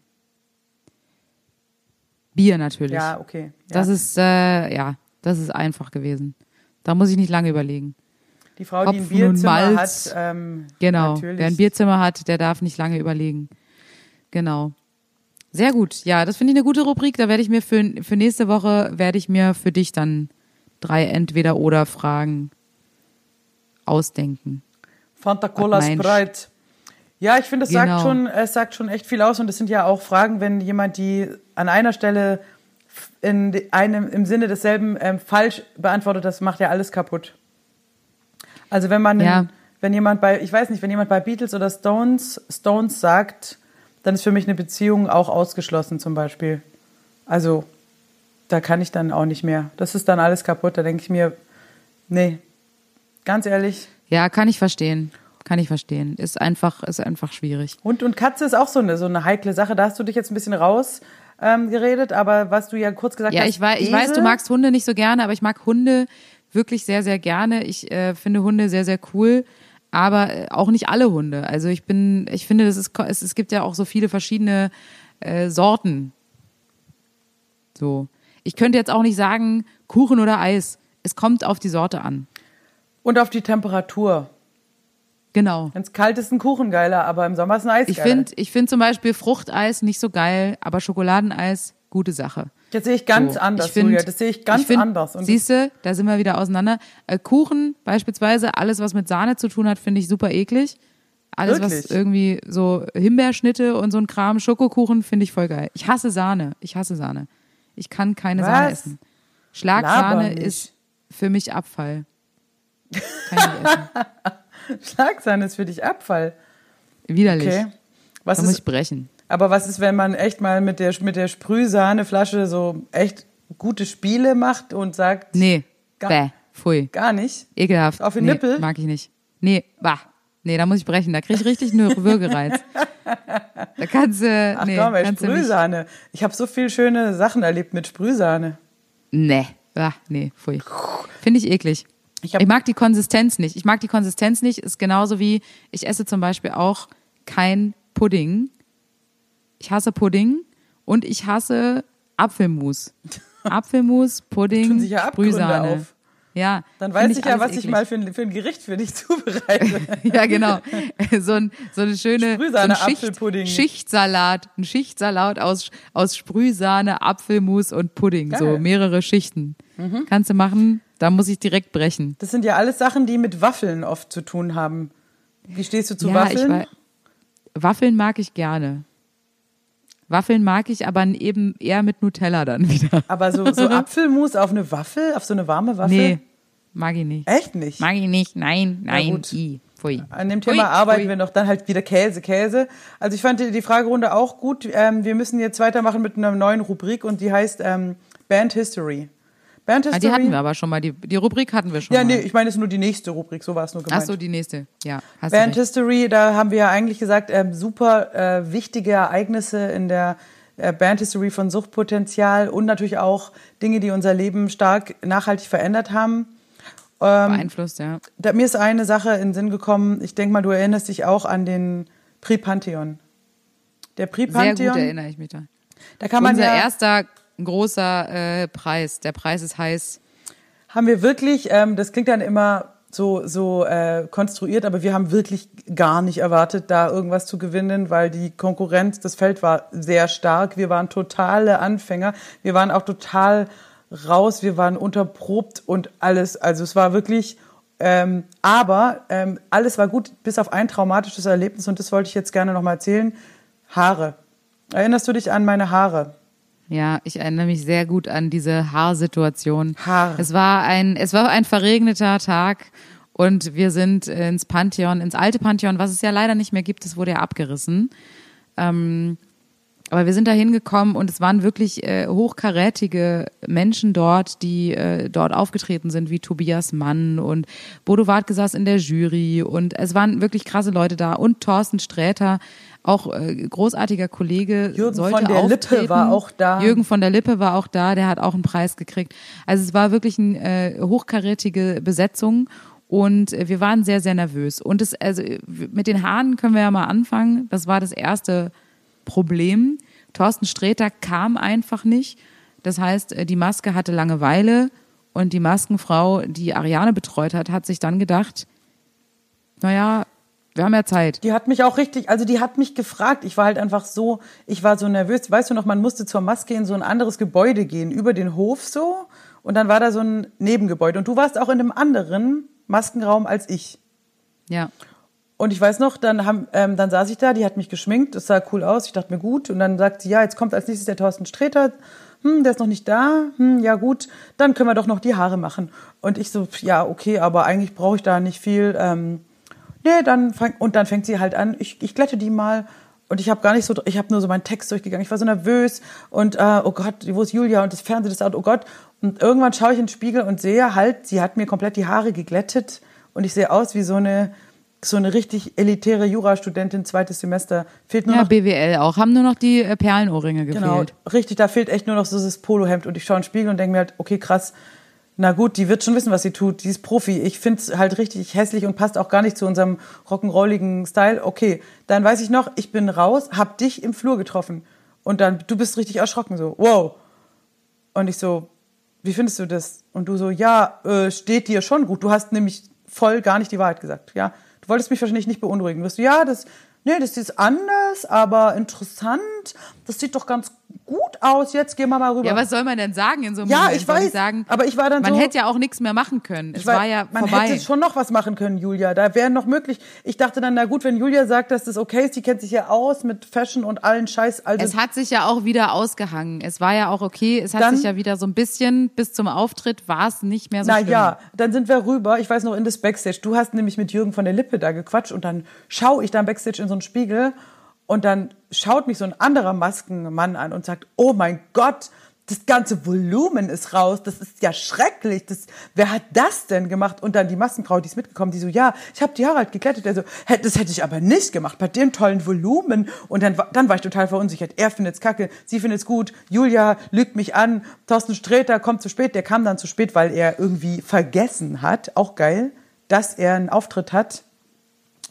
Bier natürlich. Ja, okay. Ja. Das ist, äh, ja, das ist einfach gewesen. Da muss ich nicht lange überlegen. die Frau, die ein Hopfen Bierzimmer Malz. hat. Ähm, Genau. Natürlich. Wer ein Bierzimmer hat, der darf nicht lange überlegen. Genau. Sehr gut. Ja, das finde ich eine gute Rubrik. Da werde ich mir für, für nächste Woche, werde ich mir für dich dann drei Entweder-Oder-Fragen ausdenken. Fanta Cola. Sprite. Ja, ich finde, es Genau. sagt schon, es sagt schon echt viel aus und es sind ja auch Fragen, wenn jemand die an einer Stelle in einem im Sinne desselben ähm, falsch beantwortet, das macht ja alles kaputt. Also wenn man, Ja. wenn jemand bei, ich weiß nicht, wenn jemand bei Beatles oder Stones Stones sagt, dann ist für mich eine Beziehung auch ausgeschlossen zum Beispiel. Also da kann ich dann auch nicht mehr. Das ist dann alles kaputt. Da denke ich mir, nee, ganz ehrlich, Ja, kann ich verstehen. Kann ich verstehen. Ist einfach, ist einfach schwierig. Hund und Katze ist auch so eine, so eine heikle Sache. Da hast du dich jetzt ein bisschen raus ähm, geredet, aber was du ja kurz gesagt Ja, hast. ich weiß, ich weiß, du magst Hunde nicht so gerne, aber ich mag Hunde wirklich sehr, sehr gerne. Ich äh, finde Hunde sehr, sehr cool, aber äh, auch nicht alle Hunde. Also ich bin, ich finde, das ist, es, es gibt ja auch so viele verschiedene äh, Sorten. So. Ich könnte jetzt auch nicht sagen, Kuchen oder Eis. Es kommt auf die Sorte an. Und auf die Temperatur. Genau. Wenn es kalt ist, ein Kuchen geiler, aber im Sommer ist ein Eis Ich geiler. finde ich find zum Beispiel Fruchteis nicht so geil, aber Schokoladeneis, gute Sache. Das sehe ich ganz So, anders, ich find- Julia. Das sehe ich ganz find- anders. Siehst du, da sind wir wieder auseinander. Äh, Kuchen beispielsweise, alles was mit Sahne zu tun hat, finde ich super eklig. Alles was Wirklich? irgendwie so Himbeerschnitte und so ein Kram, Schokokuchen finde ich voll geil. Ich hasse Sahne. Ich hasse Sahne. Ich kann keine Was? Sahne essen. Schlagsahne ist für mich Abfall. Kann ich essen. Schlagsahne ist für dich Abfall. Widerlich. Okay. Was Da muss ist, ich brechen. Aber was ist, wenn man echt mal mit der, mit der Sprühsahneflasche so echt gute Spiele macht und sagt, Nee. Gar- Bäh. Pfui. gar nicht? Ekelhaft. Auf den nee, Nippel? Mag ich nicht. Nee, bah. Nee, da muss ich brechen. Da krieg ich richtig einen Würgereiz. Da kannst du. Ach nee, komm, ey. Sprühsahne. Ich habe so viele schöne Sachen erlebt mit Sprühsahne. Nee. Ah, nee, pfui. Finde ich eklig. Ich Ich, mag die Konsistenz nicht. Ich mag die Konsistenz nicht. Ist genauso wie, ich esse zum Beispiel auch kein Pudding. Ich hasse Pudding und ich hasse Apfelmus. Apfelmus, Pudding, Tun sich ja Sprühsahne. auf. Ja. Dann weiß ich ja, alles was ich eklig. mal für ein, für ein Gericht für dich zubereite. Ja, genau. So, ein, so eine schöne Sprühsahne, so ein Schicht, Apfelpudding. Schichtsalat. Ein Schichtsalat aus, aus Sprühsahne, Apfelmus und Pudding. Geil. Mhm. So mehrere Schichten. Kannst du machen, da muss ich direkt brechen. Das sind ja alles Sachen, die mit Waffeln oft zu tun haben. Wie stehst du zu ja, Waffeln? ich Waffeln mag ich gerne. Waffeln mag ich, aber eben eher mit Nutella dann wieder. Aber so, so Apfelmus auf eine Waffel, auf so eine warme Waffel? Nee, mag ich nicht. Echt nicht? Mag ich nicht, nein, nein, gut. i, pfui. An dem Thema Ui, arbeiten ui. wir noch dann halt wieder Käse, Käse. Also ich fand die, die Fragerunde auch gut. Ähm, wir müssen jetzt weitermachen mit einer neuen Rubrik und die heißt ähm, Band History. Band Ah, History. die hatten wir aber schon mal, die, die Rubrik hatten wir schon Ja, mal. nee, ich meine, es ist nur die nächste Rubrik, so war es nur gemeint. Ach so, die nächste, ja. Band. History, da haben wir ja eigentlich gesagt, ähm, super äh, wichtige Ereignisse in der äh, Band History von Suchtpotenzial und natürlich auch Dinge, die unser Leben stark nachhaltig verändert haben. beeinflusst, ja. Da, mir ist eine Sache in den Sinn gekommen. Ich denke mal, du erinnerst dich auch an den Prix Pantheon. Der Prix Sehr Pantheon. gut erinnere ich mich da. Da kann man Unser ja, erster großer äh, Preis. Der Preis ist heiß. haben wir wirklich, ähm, das klingt dann immer so, so äh, konstruiert, aber wir haben wirklich gar nicht erwartet, da irgendwas zu gewinnen, weil die Konkurrenz, das Feld war sehr stark. Wir waren totale Anfänger. Wir waren auch total raus. Wir waren unterprobt und alles. Also es war wirklich, ähm, aber ähm, alles war gut, bis auf ein traumatisches Erlebnis und das wollte ich jetzt gerne nochmal erzählen. Haare. Erinnerst du dich an meine Haare? Ja, ich erinnere mich sehr gut an diese Haarsituation. Haare. Es war ein, es war ein verregneter Tag und wir sind ins Pantheon, ins alte Pantheon, was es ja leider nicht mehr gibt, es wurde ja abgerissen. Ähm, aber wir sind da hingekommen und es waren wirklich äh, hochkarätige Menschen dort, die äh, dort aufgetreten sind, wie Tobias Mann und Bodo Wartke saß in der Jury und es waren wirklich krasse Leute da und Thorsten Sträter, auch äh, großartiger Kollege. Jürgen sollte von der Lippe auftreten. war auch da. Jürgen von der Lippe war auch da, der hat auch einen Preis gekriegt. Also es war wirklich eine äh, hochkarätige Besetzung und äh, wir waren sehr, sehr nervös. Und es, also mit den Haaren können wir ja mal anfangen. Das war das erste Problem. Thorsten Sträter kam einfach nicht. Das heißt, äh, die Maske hatte Langeweile und die Maskenfrau, die Ariane betreut hat, hat sich dann gedacht, naja, wir haben ja Zeit. Die hat mich auch richtig, also die hat mich gefragt. Ich war halt einfach so, ich war so nervös. Weißt du noch, man musste zur Maske in so ein anderes Gebäude gehen, über den Hof so. Und dann war da so ein Nebengebäude. Und du warst auch in einem anderen Maskenraum als ich. Ja. Und ich weiß noch, dann, haben, ähm, dann saß ich da, die hat mich geschminkt, das sah cool aus, ich dachte mir gut. Und dann sagt sie, ja, jetzt kommt als nächstes der Thorsten Sträter. Hm, der ist noch nicht da. Hm, ja gut, dann können wir doch noch die Haare machen. Und ich so, ja, okay, aber eigentlich brauche ich da nicht viel. Ähm, nee, dann fang, und dann fängt sie halt an, ich, ich glätte die mal. Und ich habe gar nicht so, ich habe nur so meinen Text durchgegangen. Ich war so nervös und äh, oh Gott, wo ist Julia und das Fernsehen ist out, oh Gott. Und irgendwann schaue ich in den Spiegel und sehe halt, sie hat mir komplett die Haare geglättet und ich sehe aus wie so eine so eine richtig elitäre Jurastudentin, zweites Semester. Fehlt nur Ja, noch BWL auch. Haben nur noch die äh, Perlenohrringe gefehlt. Genau, richtig, da fehlt echt nur noch so dieses Polohemd und ich schaue in den Spiegel und denke mir halt, okay, krass, na gut, die wird schon wissen, was sie tut, die ist Profi. Ich finde es halt richtig hässlich und passt auch gar nicht zu unserem rock'n'rolligen Style. Okay, dann weiß ich noch, ich bin raus, hab dich im Flur getroffen und dann, du bist richtig erschrocken so, wow. Und ich so, wie findest du das? Und du so, ja, äh, steht dir schon gut. Du hast nämlich voll gar nicht die Wahrheit gesagt, ja. Du wolltest mich wahrscheinlich nicht beunruhigen. Du wirst, ja, das, nee, das ist anders, aber interessant. Das sieht doch ganz gut aus. Jetzt gehen wir mal rüber. Ja, was soll man denn sagen in so einem Ja, Moment? ich Soll weiß, sagen, aber ich war dann man so- hätte ja auch nichts mehr machen können. Es Ich weiß, war ja man vorbei. hätte schon noch was machen können, Julia. Da wäre noch möglich. Ich dachte dann, na gut, wenn Julia sagt, dass das okay ist, die kennt sich ja aus mit Fashion und allen Scheiß. Also es hat sich ja auch wieder ausgehangen. Es war ja auch okay. Es hat Dann- sich ja wieder so ein bisschen bis zum Auftritt war es nicht mehr so Na schlimm. ja, dann sind wir rüber. Ich weiß noch in das Backstage. Du hast nämlich mit Jürgen von der Lippe da gequatscht und dann schaue ich da im Backstage in so einen Spiegel und dann schaut mich so ein anderer Maskenmann an und sagt, oh mein Gott, das ganze Volumen ist raus. Das ist ja schrecklich. Das, wer hat das denn gemacht? Und dann die Maskenfrau, die ist mitgekommen, die so, ja, ich habe die Haare halt geklettet. Der so, "Hä, das hätte ich aber nicht gemacht bei dem tollen Volumen. Und dann, dann war ich total verunsichert. Er findet's kacke, sie findet's gut. Julia lügt mich an. Thorsten Sträter kommt zu spät. Der kam dann zu spät, weil er irgendwie vergessen hat, auch geil, dass er einen Auftritt hat.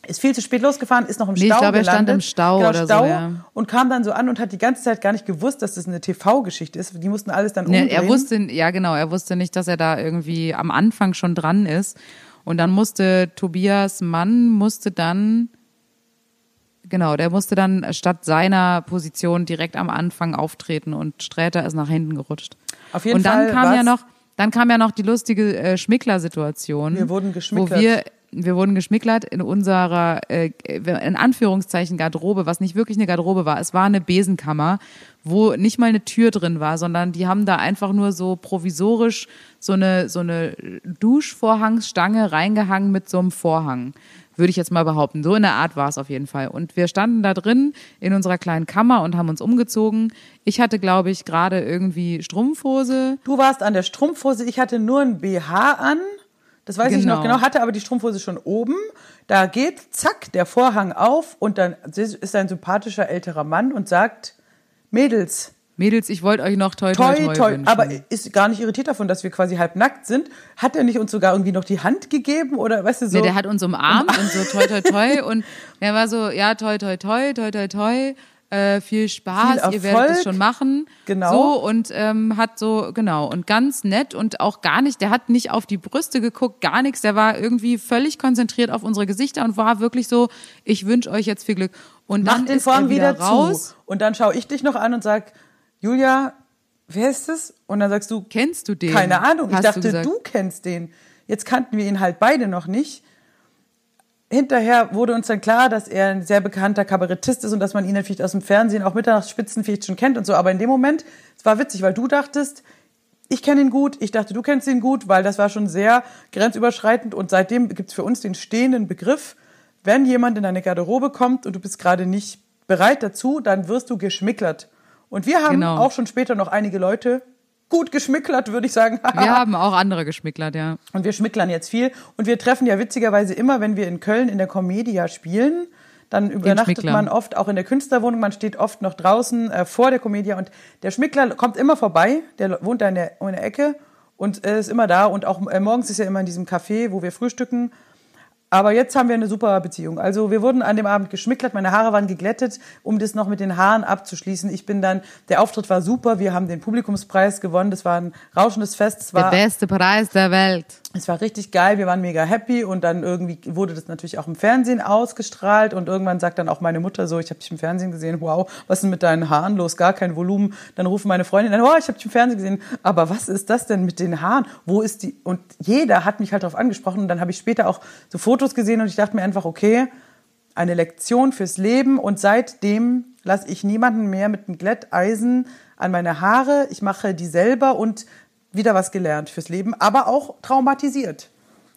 Ist viel zu spät losgefahren, ist noch im Nee, ich Stau glaube, er stand im Stau genau, oder so, Stau ja. Und kam dann so an und hat die ganze Zeit gar nicht gewusst, dass das eine TV-Geschichte ist. Die mussten alles dann umdrehen. er wusste, ja genau, er wusste nicht, dass er da irgendwie am Anfang schon dran ist. Und dann musste Tobias Mann musste dann, genau, der musste dann statt seiner Position direkt am Anfang auftreten und Sträter ist nach hinten gerutscht. Auf jeden und dann Fall kam ja noch, dann kam ja noch die lustige äh, Schmickler-Situation. Wir wurden geschmicklert. Wo wir, wir wurden geschmicklert in unserer, äh, in Anführungszeichen Garderobe, was nicht wirklich eine Garderobe war. Es war eine Besenkammer, wo nicht mal eine Tür drin war, sondern die haben da einfach nur so provisorisch so eine, so eine Duschvorhangsstange reingehangen mit so einem Vorhang. Würde ich jetzt mal behaupten. So in der Art war es auf jeden Fall. Und wir standen da drin in unserer kleinen Kammer und haben uns umgezogen. Ich hatte, glaube ich, gerade irgendwie Strumpfhose. Du warst an der Strumpfhose, ich hatte nur ein BH an. Das weiß ich noch Genau. genau, hatte aber die Strumpfhose schon oben. Da geht, zack, der Vorhang auf und dann ist ein sympathischer älterer Mann und sagt, Mädels, Mädels, ich wollte euch noch toi toi Toi, toi, toi, aber ist gar nicht irritiert davon, dass wir quasi halb nackt sind. Hat er nicht uns sogar irgendwie noch die Hand gegeben oder weißt du so? Nee, der hat uns umarmt und so toi toi toi und der war so, ja, toi toi toi, toi toi toi, äh, viel Spaß, Viel ihr werdet es schon machen. Genau. So und ähm, hat so, genau, und ganz nett und auch gar nicht, der hat nicht auf die Brüste geguckt, gar nichts, der war irgendwie völlig konzentriert auf unsere Gesichter und war wirklich so, ich wünsche euch jetzt viel Glück. Und Mach dann den ist Vorhang er wieder, wieder raus. zu. Und dann schaue ich dich noch an und sag, Julia, wer ist es? Und dann sagst du, Kennst du den? keine Ahnung. Ich dachte, du du, kennst den. Jetzt kannten wir ihn halt beide noch nicht. Hinterher wurde uns dann klar, dass er ein sehr bekannter Kabarettist ist und dass man ihn vielleicht aus dem Fernsehen auch Mitternachtsspitzen vielleicht schon kennt und so. Aber in dem Moment, es war witzig, weil du dachtest, ich kenne ihn gut, ich dachte, du kennst ihn gut, weil das war schon sehr grenzüberschreitend und seitdem gibt's für uns den stehenden Begriff, wenn jemand in deine Garderobe kommt und du bist gerade nicht bereit dazu, dann wirst du geschmicklert. Und wir haben Genau. auch schon später noch einige Leute gut geschmicklert, würde ich sagen. Wir haben auch andere geschmicklert, ja. Und wir schmicklern jetzt viel. Und wir treffen ja witzigerweise immer, wenn wir in Köln in der Comedia spielen, dann übernachtet man oft auch in der Künstlerwohnung. Man steht oft noch draußen äh, vor der Comedia und der Schmickler kommt immer vorbei. Der wohnt da in der, in der Ecke und äh, ist immer da. Und auch äh, morgens ist er immer in diesem Café, wo wir frühstücken. Aber jetzt haben wir eine super Beziehung. Also wir wurden an dem Abend geschmicklert, meine Haare waren geglättet, um das noch mit den Haaren abzuschließen. Ich bin dann, der Auftritt war super, wir haben den Publikumspreis gewonnen, das war ein rauschendes Fest. Es Der beste Preis der Welt. Es war richtig geil, wir waren mega happy und dann irgendwie wurde das natürlich auch im Fernsehen ausgestrahlt und irgendwann sagt dann auch meine Mutter so, ich habe dich im Fernsehen gesehen, wow, was ist denn mit deinen Haaren los, gar kein Volumen. Dann rufen meine Freundin an, oh, ich habe dich im Fernsehen gesehen, aber was ist das denn mit den Haaren? Wo ist die? Und jeder hat mich halt darauf angesprochen und dann habe ich später auch so Fotos gesehen und ich dachte mir einfach, okay, eine Lektion fürs Leben und seitdem lasse ich niemanden mehr mit einem Glätteisen an meine Haare. Ich mache die selber und wieder was gelernt fürs Leben, aber auch traumatisiert.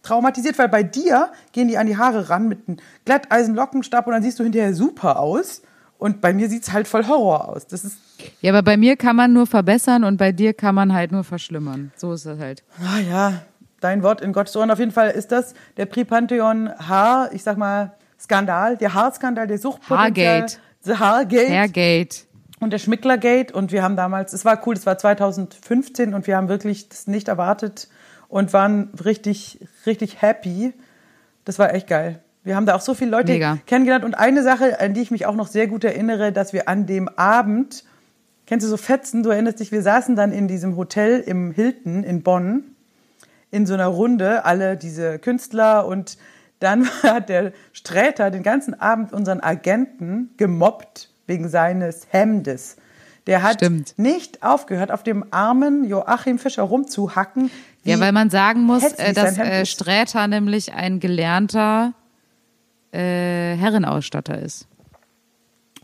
Traumatisiert, weil bei dir gehen die an die Haare ran mit einem Glätteisen, Lockenstab und dann siehst du hinterher super aus. Und bei mir sieht's halt voll Horror aus. Das ist, Ja, aber bei mir kann man nur verbessern und bei dir kann man halt nur verschlimmern. So ist das halt. ah ja, dein Wort in Gottes Ohren. Auf jeden Fall ist das der Prix Pantheon Haar, ich sag mal, Skandal, der Haarskandal, der Suchtpotenzial. Haargate. The Haargate. Hairgate. Und der Schmicklergate und wir haben damals, es war cool, es war 2015 und wir haben wirklich das nicht erwartet und waren richtig, richtig happy. Das war echt geil. Wir haben da auch so viele Leute Mega. kennengelernt und eine Sache, an die ich mich auch noch sehr gut erinnere, dass wir an dem Abend, kennst du so Fetzen, du erinnerst dich, wir saßen dann in diesem Hotel im Hilton in Bonn in so einer Runde, alle diese Künstler und dann hat der Sträter den ganzen Abend unseren Agenten gemobbt wegen seines Hemdes. Der hat Stimmt. nicht aufgehört, auf dem armen Joachim Fischer rumzuhacken. Ja, weil man sagen muss, äh, dass äh. Sträter nämlich ein gelernter äh, Herrenausstatter ist.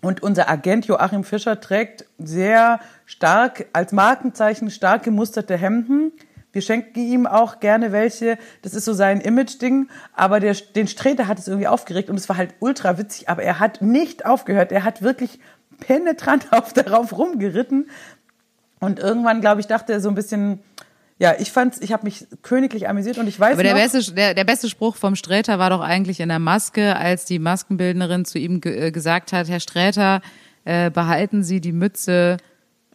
Und unser Agent Joachim Fischer trägt sehr stark, als Markenzeichen stark gemusterte Hemden. Wir schenken ihm auch gerne welche. Das ist so sein Image-Ding. Aber der, den Sträter hat es irgendwie aufgeregt und es war halt ultra witzig. Aber er hat nicht aufgehört. Er hat wirklich penetrant auf darauf rumgeritten. Und irgendwann, glaube ich, dachte er so ein bisschen, ja, ich fand's, ich habe mich königlich amüsiert und ich weiß Aber der noch, beste, der, der beste Spruch vom Sträter war doch eigentlich in der Maske, als die Maskenbildnerin zu ihm ge äh, gesagt hat, Herr Sträter, äh, behalten Sie die Mütze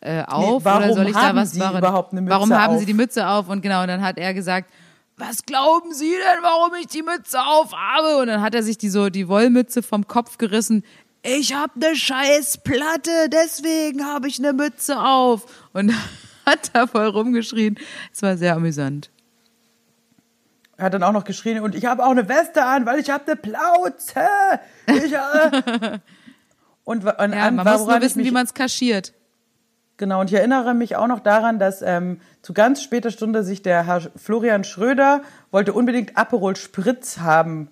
äh, auf warum oder soll ich da haben was Sie warum- überhaupt eine Mütze Warum haben auf? Sie die Mütze auf? Und genau, und dann hat er gesagt, was glauben Sie denn, warum ich die Mütze auf habe? Und dann hat er sich die so die Wollmütze vom Kopf gerissen. Ich hab ne scheiß Platte, deswegen habe ich ne Mütze auf. Und hat da voll rumgeschrien. Es war sehr amüsant. Er hat dann auch noch geschrien und ich habe auch eine Weste an, weil ich habe eine Plauze. Ich, äh. und, und Ja, an, man muss nur wissen, mich, wie man es kaschiert. Genau, und ich erinnere mich auch noch daran, dass ähm, zu ganz später Stunde sich der Herr Florian Schröder wollte unbedingt Aperol Spritz haben.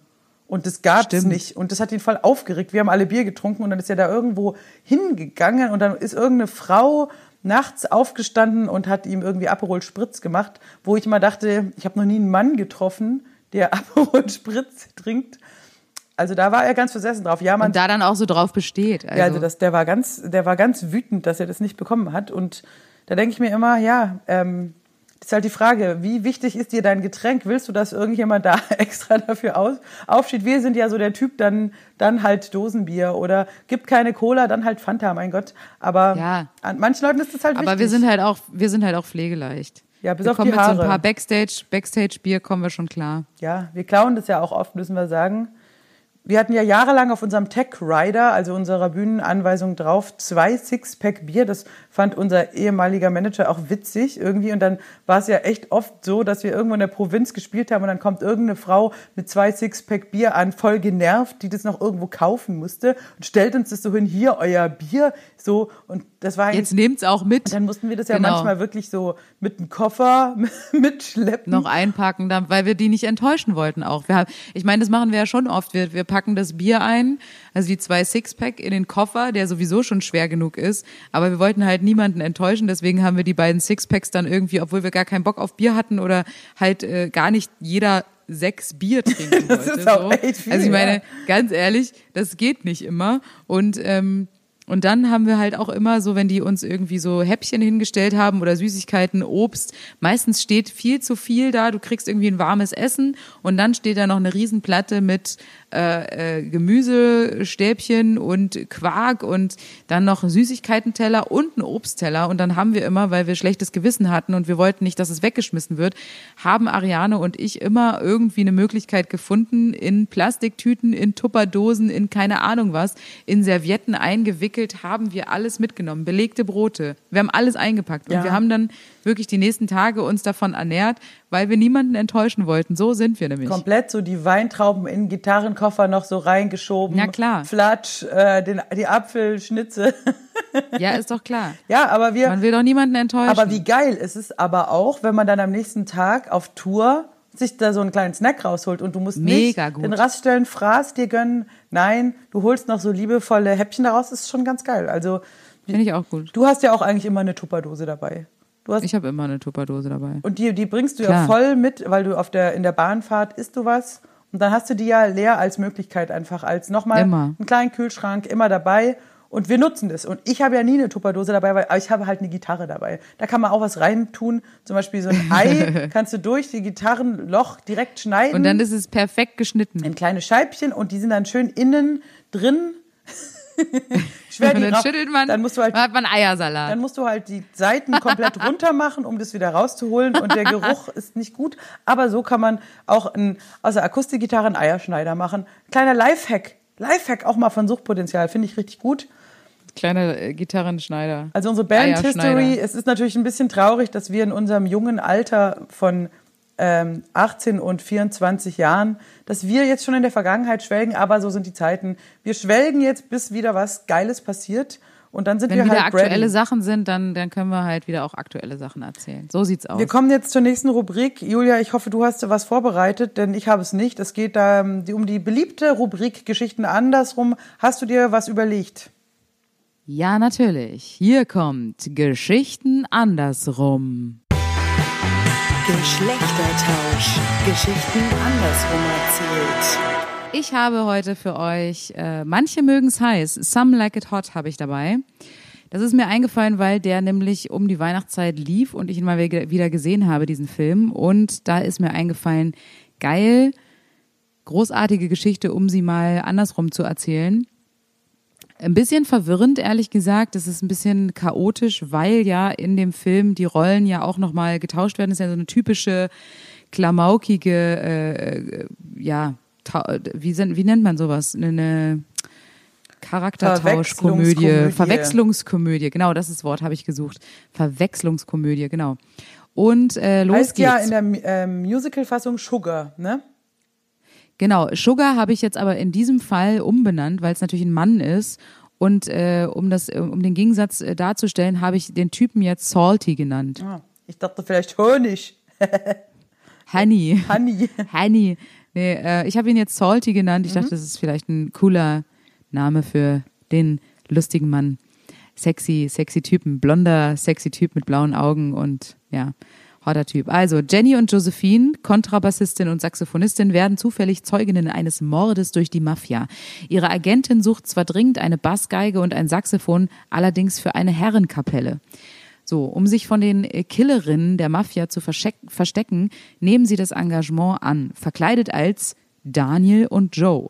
Und das gab's Stimmt. nicht. Und das hat ihn voll aufgeregt. Wir haben alle Bier getrunken und dann ist er da irgendwo hingegangen und dann ist irgendeine Frau nachts aufgestanden und hat ihm irgendwie Aperol Spritz gemacht, wo ich immer dachte, ich habe noch nie einen Mann getroffen, der Aperol Spritz trinkt. Also da war er ganz versessen drauf. Ja, man Und da dann auch so drauf besteht. Also, ja, also das, der war ganz, der war ganz wütend, dass er das nicht bekommen hat. Und da denke ich mir immer, ja, ähm, Das ist halt die Frage, wie wichtig ist dir dein Getränk? Willst du, dass irgendjemand da extra dafür aus, aufsteht? Wir sind ja so der Typ, dann, dann halt Dosenbier oder gibt keine Cola, dann halt Fanta, mein Gott. Aber Ja. an manchen Leuten ist das halt wichtig. Aber wir sind halt auch, wir sind halt auch pflegeleicht. Ja, bis wir auf kommen die mit so ein Haare. paar Backstage, Backstage-Bier kommen wir schon klar. Ja, wir klauen das ja auch oft, müssen wir sagen. Wir hatten ja jahrelang auf unserem Tech Rider, also unserer Bühnenanweisung drauf, zwei Sixpack Bier. Das fand unser ehemaliger Manager auch witzig irgendwie. Und dann war es ja echt oft so, dass wir irgendwo in der Provinz gespielt haben und dann kommt irgendeine Frau mit zwei Sixpack Bier an, voll genervt, die das noch irgendwo kaufen musste und stellt uns das so hin, hier euer Bier, so. Und das war Jetzt nehmt's auch mit. dann mussten wir das ja Genau. manchmal wirklich so mit einem Koffer mitschleppen. noch einpacken, weil wir die nicht enttäuschen wollten auch. Wir haben, ich meine, das machen wir ja schon oft. Wir, wir packen das Bier ein, also die zwei Sixpack in den Koffer, der sowieso schon schwer genug ist. Aber wir wollten halt niemanden enttäuschen, deswegen haben wir die beiden Sixpacks dann irgendwie, obwohl wir gar keinen Bock auf Bier hatten oder halt äh, gar nicht jeder sechs Bier trinken Das wollte. ist auch so. echt viel, also ich meine, ja. ganz ehrlich, das geht nicht immer. Und ähm, und dann haben wir halt auch immer so, wenn die uns irgendwie so Häppchen hingestellt haben oder Süßigkeiten, Obst, meistens steht viel zu viel da, du kriegst irgendwie ein warmes Essen und dann steht da noch eine Riesenplatte mit äh, äh, Gemüsestäbchen und Quark und dann noch Süßigkeitenteller und einen Obstteller und dann haben wir immer, weil wir schlechtes Gewissen hatten und wir wollten nicht, dass es weggeschmissen wird, haben Ariane und ich immer irgendwie eine Möglichkeit gefunden, in Plastiktüten, in Tupperdosen, in keine Ahnung was, in Servietten eingewickelt, haben wir alles mitgenommen, belegte Brote. Wir haben alles eingepackt Ja. und wir haben dann wirklich die nächsten Tage uns davon ernährt, weil wir niemanden enttäuschen wollten. So sind wir nämlich. komplett so die Weintrauben in den Gitarrenkoffer noch so reingeschoben. Ja, klar. Flatsch, äh, den, die Apfelschnitze. Ja, ist doch klar. ja, aber wir, Man will doch niemanden enttäuschen. aber wie geil ist es aber auch, wenn man dann am nächsten Tag auf Tour sich da so einen kleinen Snack rausholt und du musst Mega nicht gut. den Raststellen Fraß dir gönnen. Nein, du holst noch so liebevolle Häppchen daraus. Das ist schon ganz geil. Also Finde ich auch gut. du hast ja auch eigentlich immer eine Tupperdose dabei. Du hast Ich habe immer eine Tupperdose dabei. Und die, die bringst du ja Klar. voll mit, weil du auf der, in der Bahnfahrt isst du was. Und dann hast du die ja leer als Möglichkeit einfach, als nochmal Immer. einen kleinen Kühlschrank immer dabei. Und wir nutzen das. Und ich habe ja nie eine Tupperdose dabei, weil aber ich habe halt eine Gitarre dabei. Da kann man auch was reintun. Zum Beispiel so ein Ei kannst du durch die Gitarrenloch direkt schneiden Und dann ist es perfekt geschnitten. in kleine Scheibchen und die sind dann schön innen drin. Schwer die dann schüttelt man, Dann musst du halt hat man Eiersalat. dann musst du halt die Seiten komplett runter machen, um das wieder rauszuholen. Und der Geruch ist nicht gut. Aber so kann man auch ein, aus der Akustikgitarre einen Eierschneider machen. Kleiner Lifehack. Lifehack auch mal von Suchtpotenzial. Finde ich richtig gut. Kleiner äh, Gitarrenschneider. Also unsere Band. History, es ist natürlich ein bisschen traurig, dass wir in unserem jungen Alter von ähm, 18 und 24 Jahren, dass wir jetzt schon in der Vergangenheit schwelgen, aber so sind die Zeiten. Wir schwelgen jetzt, bis wieder was Geiles passiert und dann sind Wenn wir wieder halt aktuelle ready. Sachen sind, dann, dann können wir halt wieder auch aktuelle Sachen erzählen. So sieht's aus. Wir kommen jetzt zur nächsten Rubrik. Julia, ich hoffe, du hast dir was vorbereitet, denn ich habe es nicht. Es geht da ähm, die- um die beliebte Rubrik Geschichten andersrum. Hast du dir was überlegt? Ja, natürlich. Hier kommt Geschichten andersrum. Geschlechtertausch. Geschichten andersrum erzählt. Ich habe heute für euch, äh, manche mögen's heiß, Some Like It Hot habe ich dabei. Das ist mir eingefallen, weil der nämlich um die Weihnachtszeit lief und ich ihn mal wieder gesehen habe, diesen Film. Und da ist mir eingefallen, geil, großartige Geschichte, um sie mal andersrum zu erzählen. Ein bisschen verwirrend, ehrlich gesagt. Es ist ein bisschen chaotisch, weil ja in dem Film die Rollen ja auch nochmal getauscht werden. Das ist ja so eine typische klamaukige, äh, äh, ja, wie, wie nennt man sowas? Eine, Charaktertauschkomödie. Verwechslungskomödie. Verwechslungskomödie, genau, das ist das Wort habe ich gesucht. Verwechslungskomödie, genau. Und äh, los heißt geht's. ja in der ähm, Musical-Fassung Sugar, ne? Genau, Sugar habe ich jetzt aber in diesem Fall umbenannt, weil es natürlich ein Mann ist. Und äh, um das, äh, um den Gegensatz äh, darzustellen, habe ich den Typen jetzt Salty genannt. Ah, ich dachte vielleicht Honig. Honey. Honey. Honey. Nee, äh, ich habe ihn jetzt Salty genannt. Ich dachte, das ist vielleicht ein cooler Name für den lustigen Mann. Sexy, sexy Typen. Blonder, sexy Typ mit blauen Augen und ja, hotter Typ. Also, Jenny und Josephine, Kontrabassistin und Saxophonistin, werden zufällig Zeuginnen eines Mordes durch die Mafia. Ihre Agentin sucht zwar dringend eine Bassgeige und ein Saxophon, allerdings für eine Herrenkapelle. So, um sich von den Killerinnen der Mafia zu versteck- verstecken, nehmen sie das Engagement an, verkleidet als Daniel und Joe.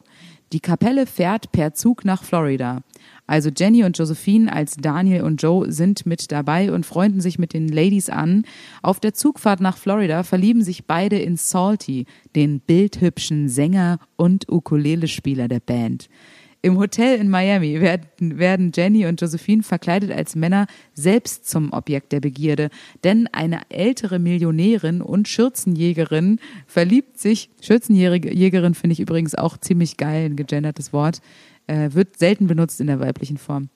Die Kapelle fährt per Zug nach Florida. Also Jenny und Josephine als Daniel und Joe sind mit dabei und freunden sich mit den Ladies an. Auf der Zugfahrt nach Florida verlieben sich beide in Salty, den bildhübschen Sänger und Ukulelespieler der Band. Im Hotel in Miami werden, werden Jenny und Josephine verkleidet als Männer selbst zum Objekt der Begierde, denn eine ältere Millionärin und Schürzenjägerin verliebt sich, Schürzenjägerin finde ich übrigens auch ziemlich geil, ein gegendertes Wort, äh, wird selten benutzt in der weiblichen Form.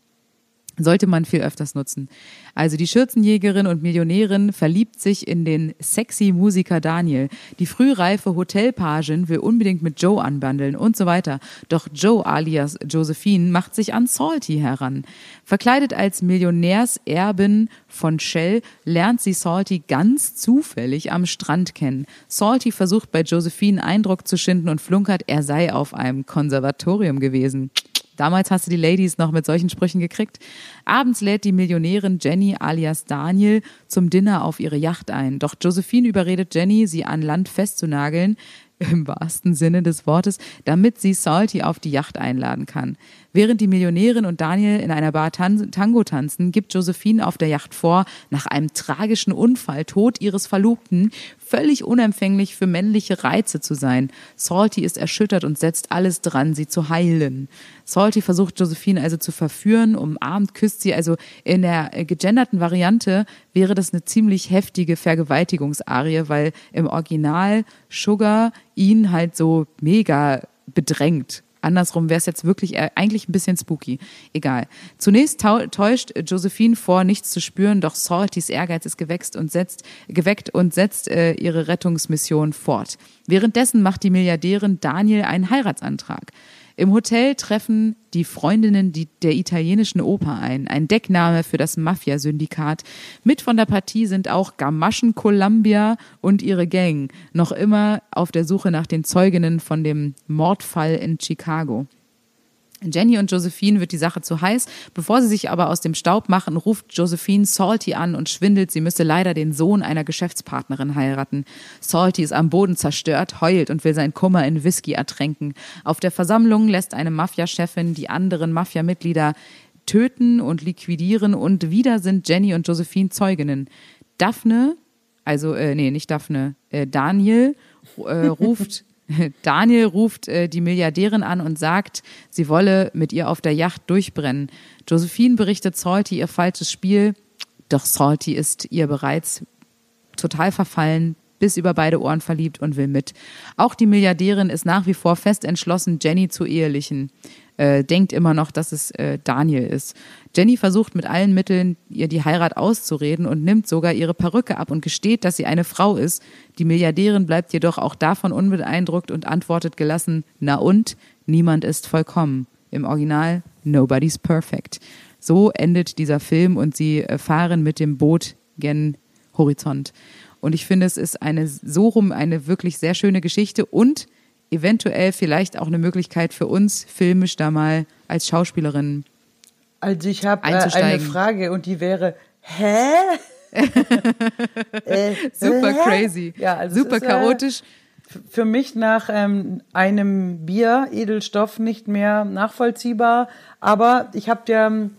Sollte man viel öfters nutzen. Also die Schürzenjägerin und Millionärin verliebt sich in den sexy Musiker Daniel. Die frühreife Hotelpagin will unbedingt mit Joe anbandeln und so weiter. Doch Joe alias Josephine macht sich an Salty heran. Verkleidet als Millionärserbin von Shell lernt sie Salty ganz zufällig am Strand kennen. Salty versucht bei Josephine Eindruck zu schinden und flunkert, er sei auf einem Konservatorium gewesen. Damals hast du die Ladies noch mit solchen Sprüchen gekriegt. Abends lädt die Millionärin Jenny alias Daniel zum Dinner auf ihre Yacht ein. Doch Josephine überredet Jenny, sie an Land festzunageln, im wahrsten Sinne des Wortes, damit sie Salty auf die Yacht einladen kann. Während die Millionärin und Daniel in einer Bar tan Tango tanzen, gibt Josephine auf der Yacht vor, nach einem tragischen Unfall, Tod ihres Verlobten, völlig unempfänglich für männliche Reize zu sein. Salty ist erschüttert und setzt alles dran, sie zu heilen. Salty versucht Josephine also zu verführen, umarmt, küsst sie. Also in der gegenderten Variante wäre das eine ziemlich heftige Vergewaltigungsarie, weil im Original Sugar ihn halt so mega bedrängt. Andersrum wäre es jetzt wirklich eher- eigentlich ein bisschen spooky. Egal. Zunächst täuscht Josephine vor, nichts zu spüren, doch Saltys Ehrgeiz ist gewächst und setzt, geweckt und setzt äh, ihre Rettungsmission fort. Währenddessen macht die Milliardärin Daniel einen Heiratsantrag. Im Hotel treffen die Freundinnen die, der italienischen Oper ein, ein Deckname für das Mafia-Syndikat. Mit von der Partie sind auch Gamaschen Columbia und ihre Gang, noch immer auf der Suche nach den Zeuginnen von dem Mordfall in Chicago. Jenny und Josephine wird die Sache zu heiß. Bevor sie sich aber aus dem Staub machen, ruft Josephine Salty an und schwindelt, sie müsse leider den Sohn einer Geschäftspartnerin heiraten. Salty ist am Boden zerstört, heult und will seinen Kummer in Whisky ertränken. Auf der Versammlung lässt eine Mafia-Chefin die anderen Mafia-Mitglieder töten und liquidieren und wieder sind Jenny und Josephine Zeuginnen. Daphne, also, äh, nee, nicht Daphne, äh, Daniel äh, ruft Daniel ruft äh, die Milliardärin an und sagt, sie wolle mit ihr auf der Yacht durchbrennen. Josephine berichtet Salty ihr falsches Spiel, doch Salty ist ihr bereits total verfallen, bis über beide Ohren verliebt und will mit. Auch die Milliardärin ist nach wie vor fest entschlossen, Jenny zu ehelichen. Äh, denkt immer noch, dass es äh, Daniel ist. Jenny versucht mit allen Mitteln, ihr die Heirat auszureden und nimmt sogar ihre Perücke ab und gesteht, dass sie eine Frau ist. Die Milliardärin bleibt jedoch auch davon unbeeindruckt und antwortet gelassen, na und? Niemand ist vollkommen. Im Original, nobody's perfect. So endet dieser Film und sie äh, fahren mit dem Boot gen Horizont. Und ich finde, es ist eine so rum eine wirklich sehr schöne Geschichte und eventuell vielleicht auch eine Möglichkeit für uns, filmisch da mal als Schauspielerin. Also ich habe äh, eine. Frage und die wäre, hä? äh, Super hä? crazy, Ja, also super ist, äh, chaotisch. für mich nach ähm, einem Bier, Edelstoff, nicht mehr nachvollziehbar. Aber ich habe ja, ähm,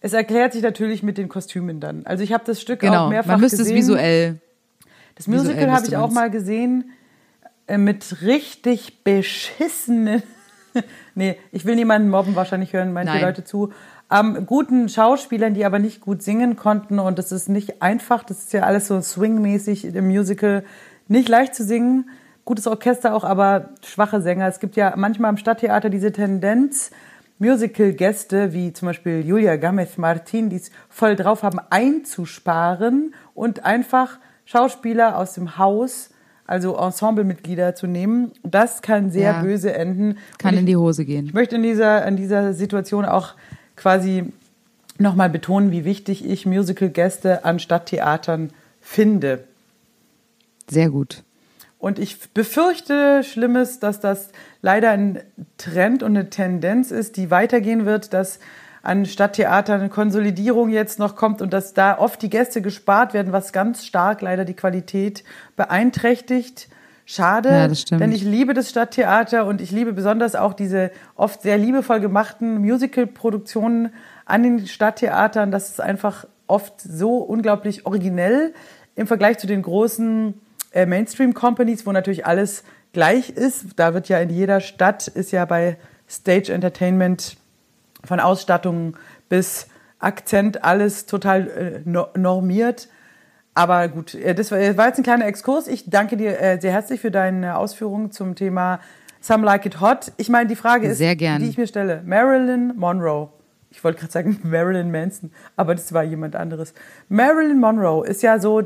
es erklärt sich natürlich mit den Kostümen dann. Also ich habe das Stück Genau, auch mehrfach man müsste gesehen. es visuell. Das Musical habe ich auch mal gesehen äh, mit richtig beschissenen. nee, ich will niemanden mobben, wahrscheinlich hören manche Nein. Leute zu. Ähm, guten Schauspielern, die aber nicht gut singen konnten und das ist nicht einfach. Das ist ja alles so swingmäßig im Musical. Nicht leicht zu singen. Gutes Orchester auch, aber schwache Sänger. Es gibt ja manchmal im Stadttheater diese Tendenz, Musical-Gäste, wie zum Beispiel Julia Gamez Martin, die es voll drauf haben, einzusparen und einfach Schauspieler aus dem Haus, also Ensemblemitglieder zu nehmen. Das kann sehr Ja. böse enden. Kann ich, in die Hose gehen. ich möchte in dieser, in dieser Situation auch quasi nochmal betonen, wie wichtig ich Musical-Gäste an Stadttheatern finde. Sehr gut. Und ich befürchte Schlimmes, dass das leider ein Trend und eine Tendenz ist, die weitergehen wird, dass an Stadttheatern eine Konsolidierung jetzt noch kommt und dass da oft die Gäste gespart werden, was ganz stark leider die Qualität beeinträchtigt. Schade, Ja, das denn ich liebe das Stadttheater und ich liebe besonders auch diese oft sehr liebevoll gemachten Musical-Produktionen an den Stadttheatern. Das ist einfach oft so unglaublich originell im Vergleich zu den großen äh, Mainstream-Companies, wo natürlich alles gleich ist. Da wird ja in jeder Stadt, ist ja bei Stage Entertainment von Ausstattung bis Akzent alles total äh, no- normiert. Aber gut, äh, das war war jetzt ein kleiner Exkurs. Ich danke dir äh, sehr herzlich für deine Ausführungen zum Thema Some Like It Hot. Ich meine, die Frage ist, Sehr gern. die ich mir stelle. Marilyn Monroe. Ich wollte gerade sagen Marilyn Manson, aber das war jemand anderes. Marilyn Monroe ist ja so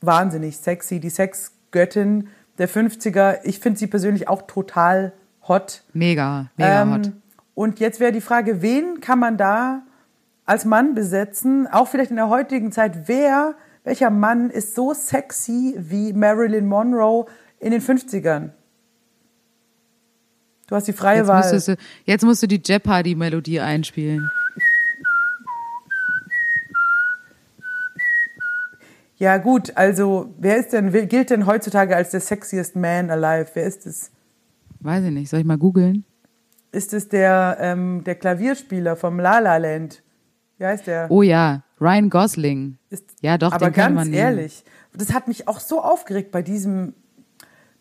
wahnsinnig sexy, die Sexgöttin der 50er. Ich finde sie persönlich auch total hot. Mega, mega Ähm, hot. Und jetzt wäre die Frage, wen kann man da als Mann besetzen? Auch vielleicht in der heutigen Zeit. Wer, welcher Mann ist so sexy wie Marilyn Monroe in den 50ern? Du hast die freie Jetzt, Wahl. du, jetzt musst du die Jeopardy-Melodie einspielen. Ja gut, also wer ist denn, wer gilt denn heutzutage als der sexiest man alive? Wer ist es? Weiß ich nicht, soll ich mal googeln? Ist es der, ähm, der Klavierspieler vom La La Land? Wie heißt der? Oh ja, Ryan Gosling. Ist, Ja, doch, aber den ganz man ehrlich, das hat mich auch so aufgeregt bei diesem,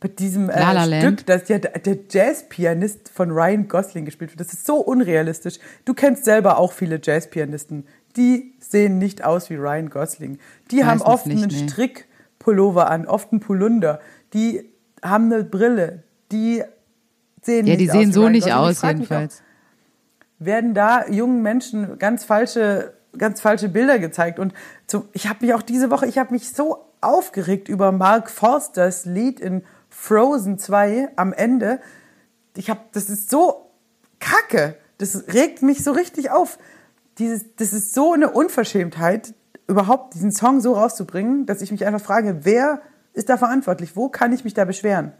bei diesem äh, La La. Stück, dass ja der der Jazzpianist von Ryan Gosling gespielt wird. Das ist so unrealistisch. Du kennst selber auch viele Jazzpianisten. Die sehen nicht aus wie Ryan Gosling. Die haben Meistens oft nicht, einen nee. Strickpullover an, oft einen Polunder. Die haben eine Brille. Die sehen Ja, die aus sehen wie so nicht. Ich aus, mich auch, jedenfalls. werden da jungen Menschen ganz falsche, ganz falsche Bilder gezeigt. Und so, ich habe mich auch diese Woche, ich habe mich so aufgeregt über Mark Forsters Lied in Frozen 2 am Ende. Ich habe, das ist so kacke. Das regt mich so richtig auf. Dieses, das ist so eine Unverschämtheit, überhaupt diesen Song so rauszubringen, dass ich mich einfach frage, wer ist da verantwortlich? Wo kann ich mich da beschweren?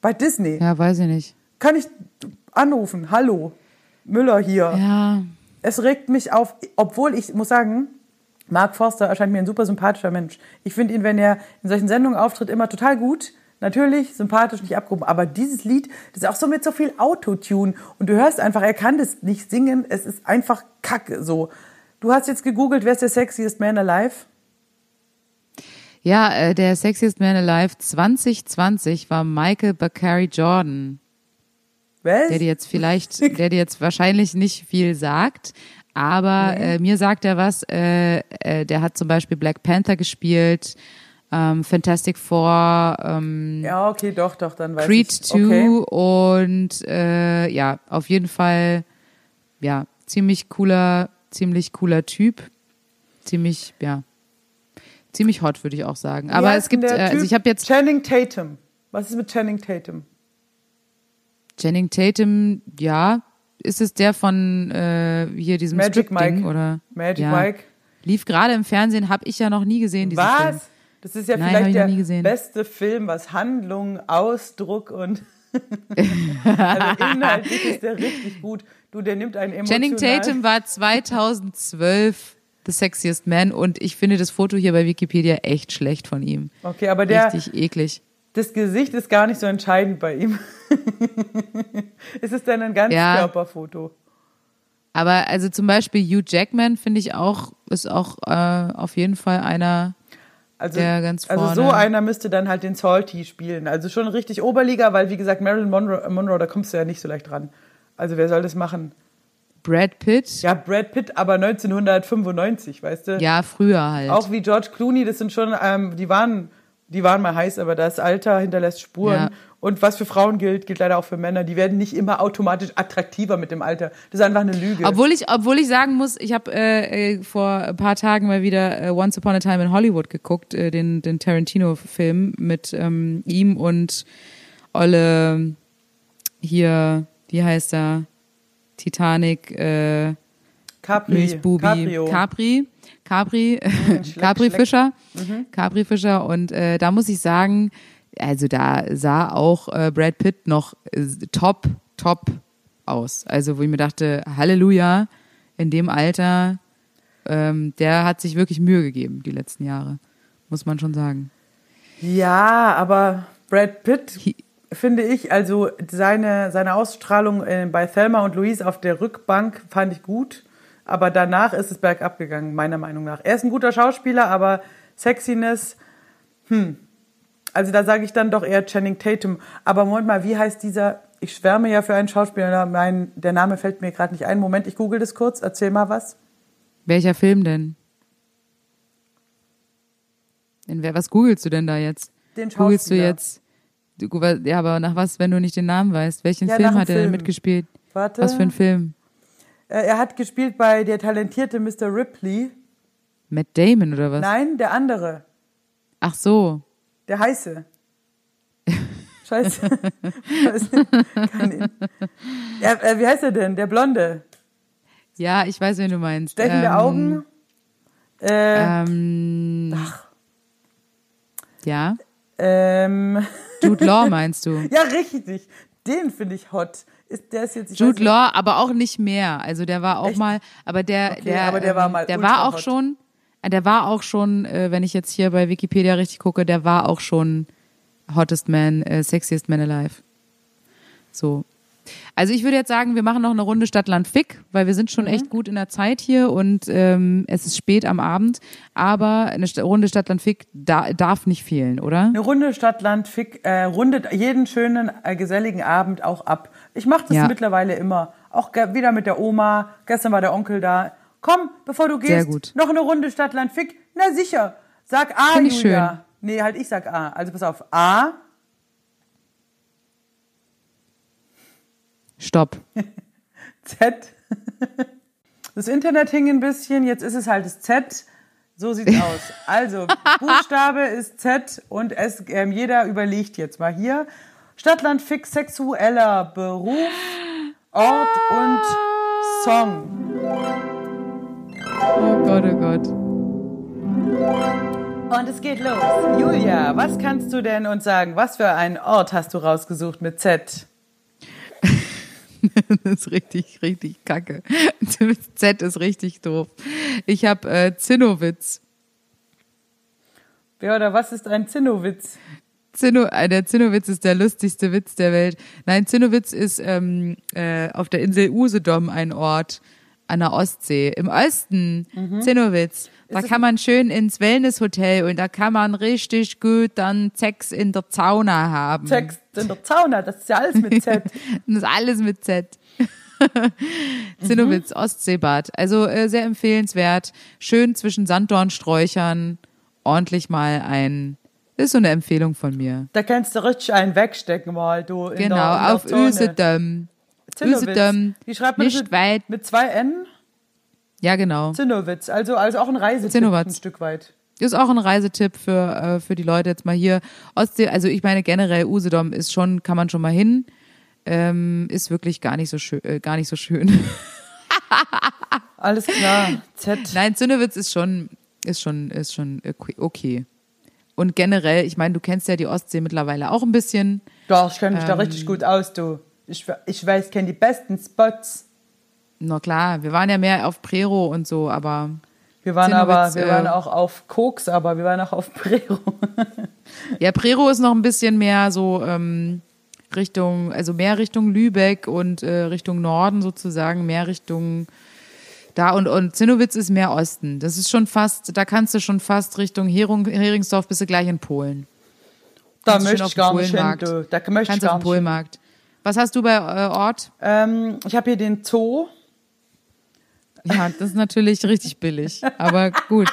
Bei Disney. Ja, weiß ich nicht. Kann ich anrufen? Hallo, Müller hier. Ja, Es regt mich auf, obwohl ich muss sagen, Mark Forster erscheint mir ein super sympathischer Mensch. Ich finde ihn, wenn er in solchen Sendungen auftritt, immer total gut. Natürlich, sympathisch, nicht abgehoben. Aber dieses Lied, das ist auch so mit so viel Autotune. Und du hörst einfach, er kann das nicht singen. Es ist einfach kacke so. Du hast jetzt gegoogelt, wer ist der sexiest man alive? ja äh, der Sexiest Man Alive 2020 war Michael Bakary Jordan. Was? der dir jetzt vielleicht, der dir jetzt wahrscheinlich nicht viel sagt, aber äh, mir sagt er was. Äh, äh, der hat zum Beispiel Black Panther gespielt, ähm, Fantastic Four, ähm, ja, okay, doch, doch, dann weiß Creed ich. 2 Okay. und äh, ja, auf jeden Fall, ja, ziemlich cooler, ziemlich cooler Typ, ziemlich, ja, ziemlich hot würde ich auch sagen. Aber es gibt, äh, also ich habe jetzt Channing Tatum. Was ist mit Channing Tatum? Channing Tatum, ja. Ist es der von äh, hier diesem Magic Mike. oder? Magic ja. Mike. Lief gerade im Fernsehen, habe ich ja noch nie gesehen, diesen Film. Was? Das ist ja Nein, vielleicht der beste Film, was Handlung, Ausdruck und also inhaltlich ist der richtig gut. Du, der nimmt einen emotional. Channing Tatum war 2012 The Sexiest Man und ich finde das Foto hier bei Wikipedia echt schlecht von ihm. Okay, aber der, Richtig eklig. Das Gesicht ist gar nicht so entscheidend bei ihm. es ist dann ein Ganzkörperfoto. Aber also zum Beispiel Hugh Jackman finde ich auch, ist auch äh, auf jeden Fall einer, Also, Der ganz also so vorne. einer müsste dann halt den Salty spielen. Also schon richtig Oberliga, weil wie gesagt, Marilyn Monroe, Monroe, da kommst du ja nicht so leicht ran. Also wer soll das machen? Brad Pitt. Ja, Brad Pitt, aber 1995, weißt du? Ja, früher halt. Auch wie George Clooney, das sind schon, ähm, die waren, die waren mal heiß, aber das Alter hinterlässt Spuren. Ja. Und was für Frauen gilt, gilt leider auch für Männer. Die werden nicht immer automatisch attraktiver mit dem Alter. Das ist einfach eine Lüge. Obwohl ich, obwohl ich sagen muss, ich habe äh, äh, vor ein paar Tagen mal wieder äh, Once Upon a Time in Hollywood geguckt, äh, den, den Tarantino-Film mit ähm, ihm und Olle hier, wie heißt er? Titanic, äh, Capri, Milchbubi, Caprio. Capri, Capri, Schleck, Capri Schleck. Fischer, Capri Fischer und äh, da muss ich sagen, also da sah auch äh, Brad Pitt noch äh, top, top aus. Also wo ich mir dachte, Halleluja, in dem Alter, ähm, der hat sich wirklich Mühe gegeben die letzten Jahre, muss man schon sagen. Ja, aber Brad Pitt, finde ich, also seine, seine Ausstrahlung äh, bei Thelma und Louise auf der Rückbank fand ich gut. Aber danach ist es bergab gegangen, meiner Meinung nach. Er ist ein guter Schauspieler, aber Sexiness, hm. Also da sage ich dann doch eher Channing Tatum. Aber Moment mal, wie heißt dieser? Ich schwärme ja für einen Schauspieler, mein, der Name fällt mir gerade nicht ein. Moment, ich google das kurz. Erzähl mal was. Welcher Film denn? In wer, was googelst du denn da jetzt? Den Googelst du Schauspieler. jetzt? Du, ja, aber nach was, wenn du nicht den Namen weißt? Welchen Ja, Film hat er denn mitgespielt? Warte. Was für ein Film? Äh, Er hat gespielt bei der talentierte Mr. Ripley. Matt Damon oder was? Nein, der andere. Ach so. Der heiße. Scheiße. Ja, äh, wie heißt er denn? Der Blonde. Ja, ich weiß, wen du meinst. Stechende Ähm, Augen. Äh, Ähm, Ja. ähm, Jude Law meinst du? ja, richtig. Den finde ich hot. Ist, der ist jetzt, Jude Law, aber auch nicht mehr. Also der war auch Echt? mal, aber der, Okay, der, aber der war ähm, mal der war auch hot. schon, äh, der war auch schon, äh, wenn ich jetzt hier bei Wikipedia richtig gucke, der war auch schon hottest man, äh, sexiest man alive. So. Also ich würde jetzt sagen, wir machen noch eine Runde Stadtland Fick, weil wir sind schon Mhm. echt gut in der Zeit hier und ähm, es ist spät am Abend. Aber eine Sta- Runde Stadtland Fick da, darf nicht fehlen, oder? Eine Runde Stadtland Fick äh, rundet jeden schönen äh, geselligen Abend auch ab. Ich mache das Ja. mittlerweile immer. Auch wieder mit der Oma. Gestern war der Onkel da. Komm, bevor du gehst, noch eine Runde Stadtland Fick. Na sicher. Sag A, Find ich Julia. Nee, halt ich sag A. Also pass auf. A, Stopp. Z. Das Internet hing ein bisschen, jetzt ist es halt das Z. So sieht's aus. Also, Buchstabe ist Z und es, ähm, jeder überlegt jetzt mal hier. Stadtland fix sexueller Beruf, Ort und Song. Oh Gott, oh Gott. Und es geht los. Julia, was kannst du denn uns sagen? Was für einen Ort hast du rausgesucht mit Z? Das ist richtig, richtig kacke. Z ist richtig doof. Ich habe äh, Zinnowitz. Wer oder was ist ein Zinnowitz? Zinno, äh, der Zinnowitz ist der lustigste Witz der Welt. Nein, Zinnowitz ist ähm, äh, auf der Insel Usedom ein Ort an der Ostsee. Im Osten, Zinnowitz. Da kann man schön ins Wellnesshotel und da kann man richtig gut dann Sex in der Sauna haben. Text in der Zauna, das ist ja alles mit Z. Das ist alles mit Z. Zinnowitz, Ostseebad. Also äh, sehr empfehlenswert. Schön zwischen Sanddornsträuchern. Ordentlich mal ein. Das ist so eine Empfehlung von mir. Da kannst du richtig einen wegstecken mal, du. In Genau, der, der auf Zone. Zinnowitz. Wie schreibt man das Nicht mit, weit. mit zwei N? Ja, genau. Zinnowitz. Also, also auch ein Reisetipp Zinnowitz. ein Stück weit. Ist auch ein Reisetipp für, äh, für die Leute jetzt mal hier. Ostsee, also ich meine generell Usedom ist schon, kann man schon mal hin. Ähm, ist wirklich gar nicht so schön, äh, gar nicht so schön. Alles klar. Z. Nein, Zinnewitz ist schon, ist schon, ist schon okay-. Und generell, ich meine, du kennst ja die Ostsee mittlerweile auch ein bisschen. Doch, ich kenne mich da Ähm. richtig gut aus, du. Ich, ich weiß, ich kenne die besten Spots. Na klar, wir waren ja mehr auf Prero und so, aber Wir waren aber, wir äh, waren auch auf Koks, aber wir waren auch auf Prero. ja, Prero ist noch ein bisschen mehr so ähm, Richtung, also mehr Richtung Lübeck und äh, Richtung Norden sozusagen, mehr Richtung da und, und Zinnowitz ist mehr Osten. Das ist schon fast, da kannst du schon fast Richtung Herung, Heringsdorf bist du gleich in Polen. Da Kannst möchte ich gar nicht hin, du. Da möchte ich Kannst gar auf hin. Polenmarkt. Was hast du bei äh, Ort? Ähm, ich habe hier den Zoo. Ja, das ist natürlich richtig billig, aber gut.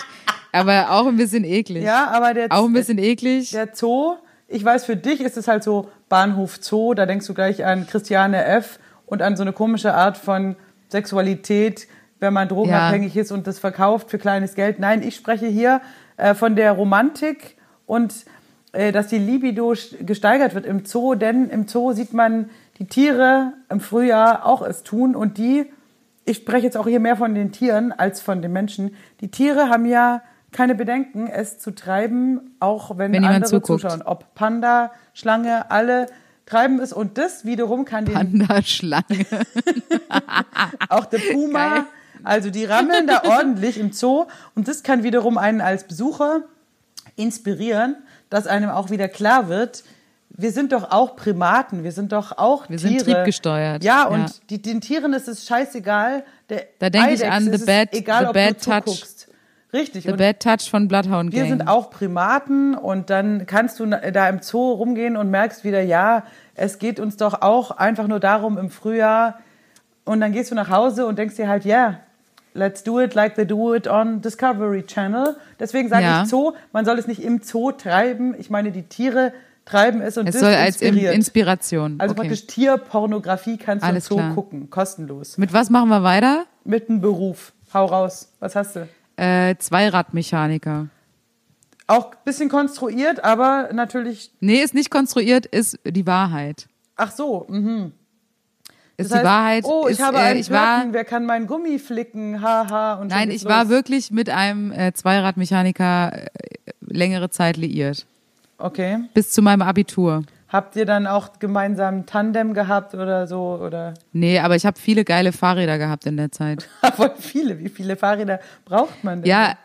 Aber auch ein bisschen eklig. Ja, aber der, Auch ein bisschen eklig. der Zoo, ich weiß, für dich ist es halt so Bahnhof Zoo, da denkst du gleich an Christiane F. und an so eine komische Art von Sexualität, wenn man drogenabhängig ist und das verkauft für kleines Geld. Nein, ich spreche hier äh, von der Romantik und dass die Libido gesteigert wird im Zoo, denn im Zoo sieht man die Tiere im Frühjahr auch es tun und die, ich spreche jetzt auch hier mehr von den Tieren als von den Menschen, die Tiere haben ja keine Bedenken, es zu treiben, auch wenn, Wenn andere zuguckt. zuschauen. Ob Panda, Schlange, alle treiben es und das wiederum kann den Panda-Schlange. auch der Puma, Also die rammeln da ordentlich im Zoo und das kann wiederum einen als Besucher inspirieren, dass einem auch wieder klar wird, wir sind doch auch Primaten, wir sind doch auch Wir Tiere. sind triebgesteuert, Ja, und ja. Die, den Tieren ist es scheißegal. Der Da denk ich an The Bad- egal, The ob Bad du Touch. Richtig. The und Bad Touch von Bloodhound wir Gang. sind auch Primaten und dann kannst du da im Zoo rumgehen und merkst wieder, ja, es geht uns doch auch einfach nur darum im Frühjahr. Und dann gehst du nach Hause und denkst dir halt, ja, let's do it like they do it on Discovery Channel. Deswegen sage Ja. ich Zoo, man soll es nicht im Zoo treiben. Ich meine, die Tiere treiben es und es soll als. Inspiration. Also okay. praktisch Tierpornografie kannst du Alles im Zoo klar. gucken, kostenlos. Mit was machen wir weiter? Mit einem Beruf. Hau raus. Was hast du? Äh, Zweiradmechaniker. Auch ein bisschen konstruiert, aber natürlich. Nee, ist nicht konstruiert, ist die Wahrheit. Ach so, mhm. Ist Das die Wahrheit. Oh, ich ist, habe äh, einen ich war, wer kann meinen Gummi flicken? Haha. Und schon Nein, ich war los. wirklich mit einem äh, Zweiradmechaniker äh, längere Zeit liiert. Okay. Bis zu meinem Abitur. Habt ihr dann auch gemeinsam Tandem gehabt oder so? Oder Nee, aber ich habe viele geile Fahrräder gehabt in der Zeit. voll viele. Wie viele Fahrräder braucht man denn? Ja,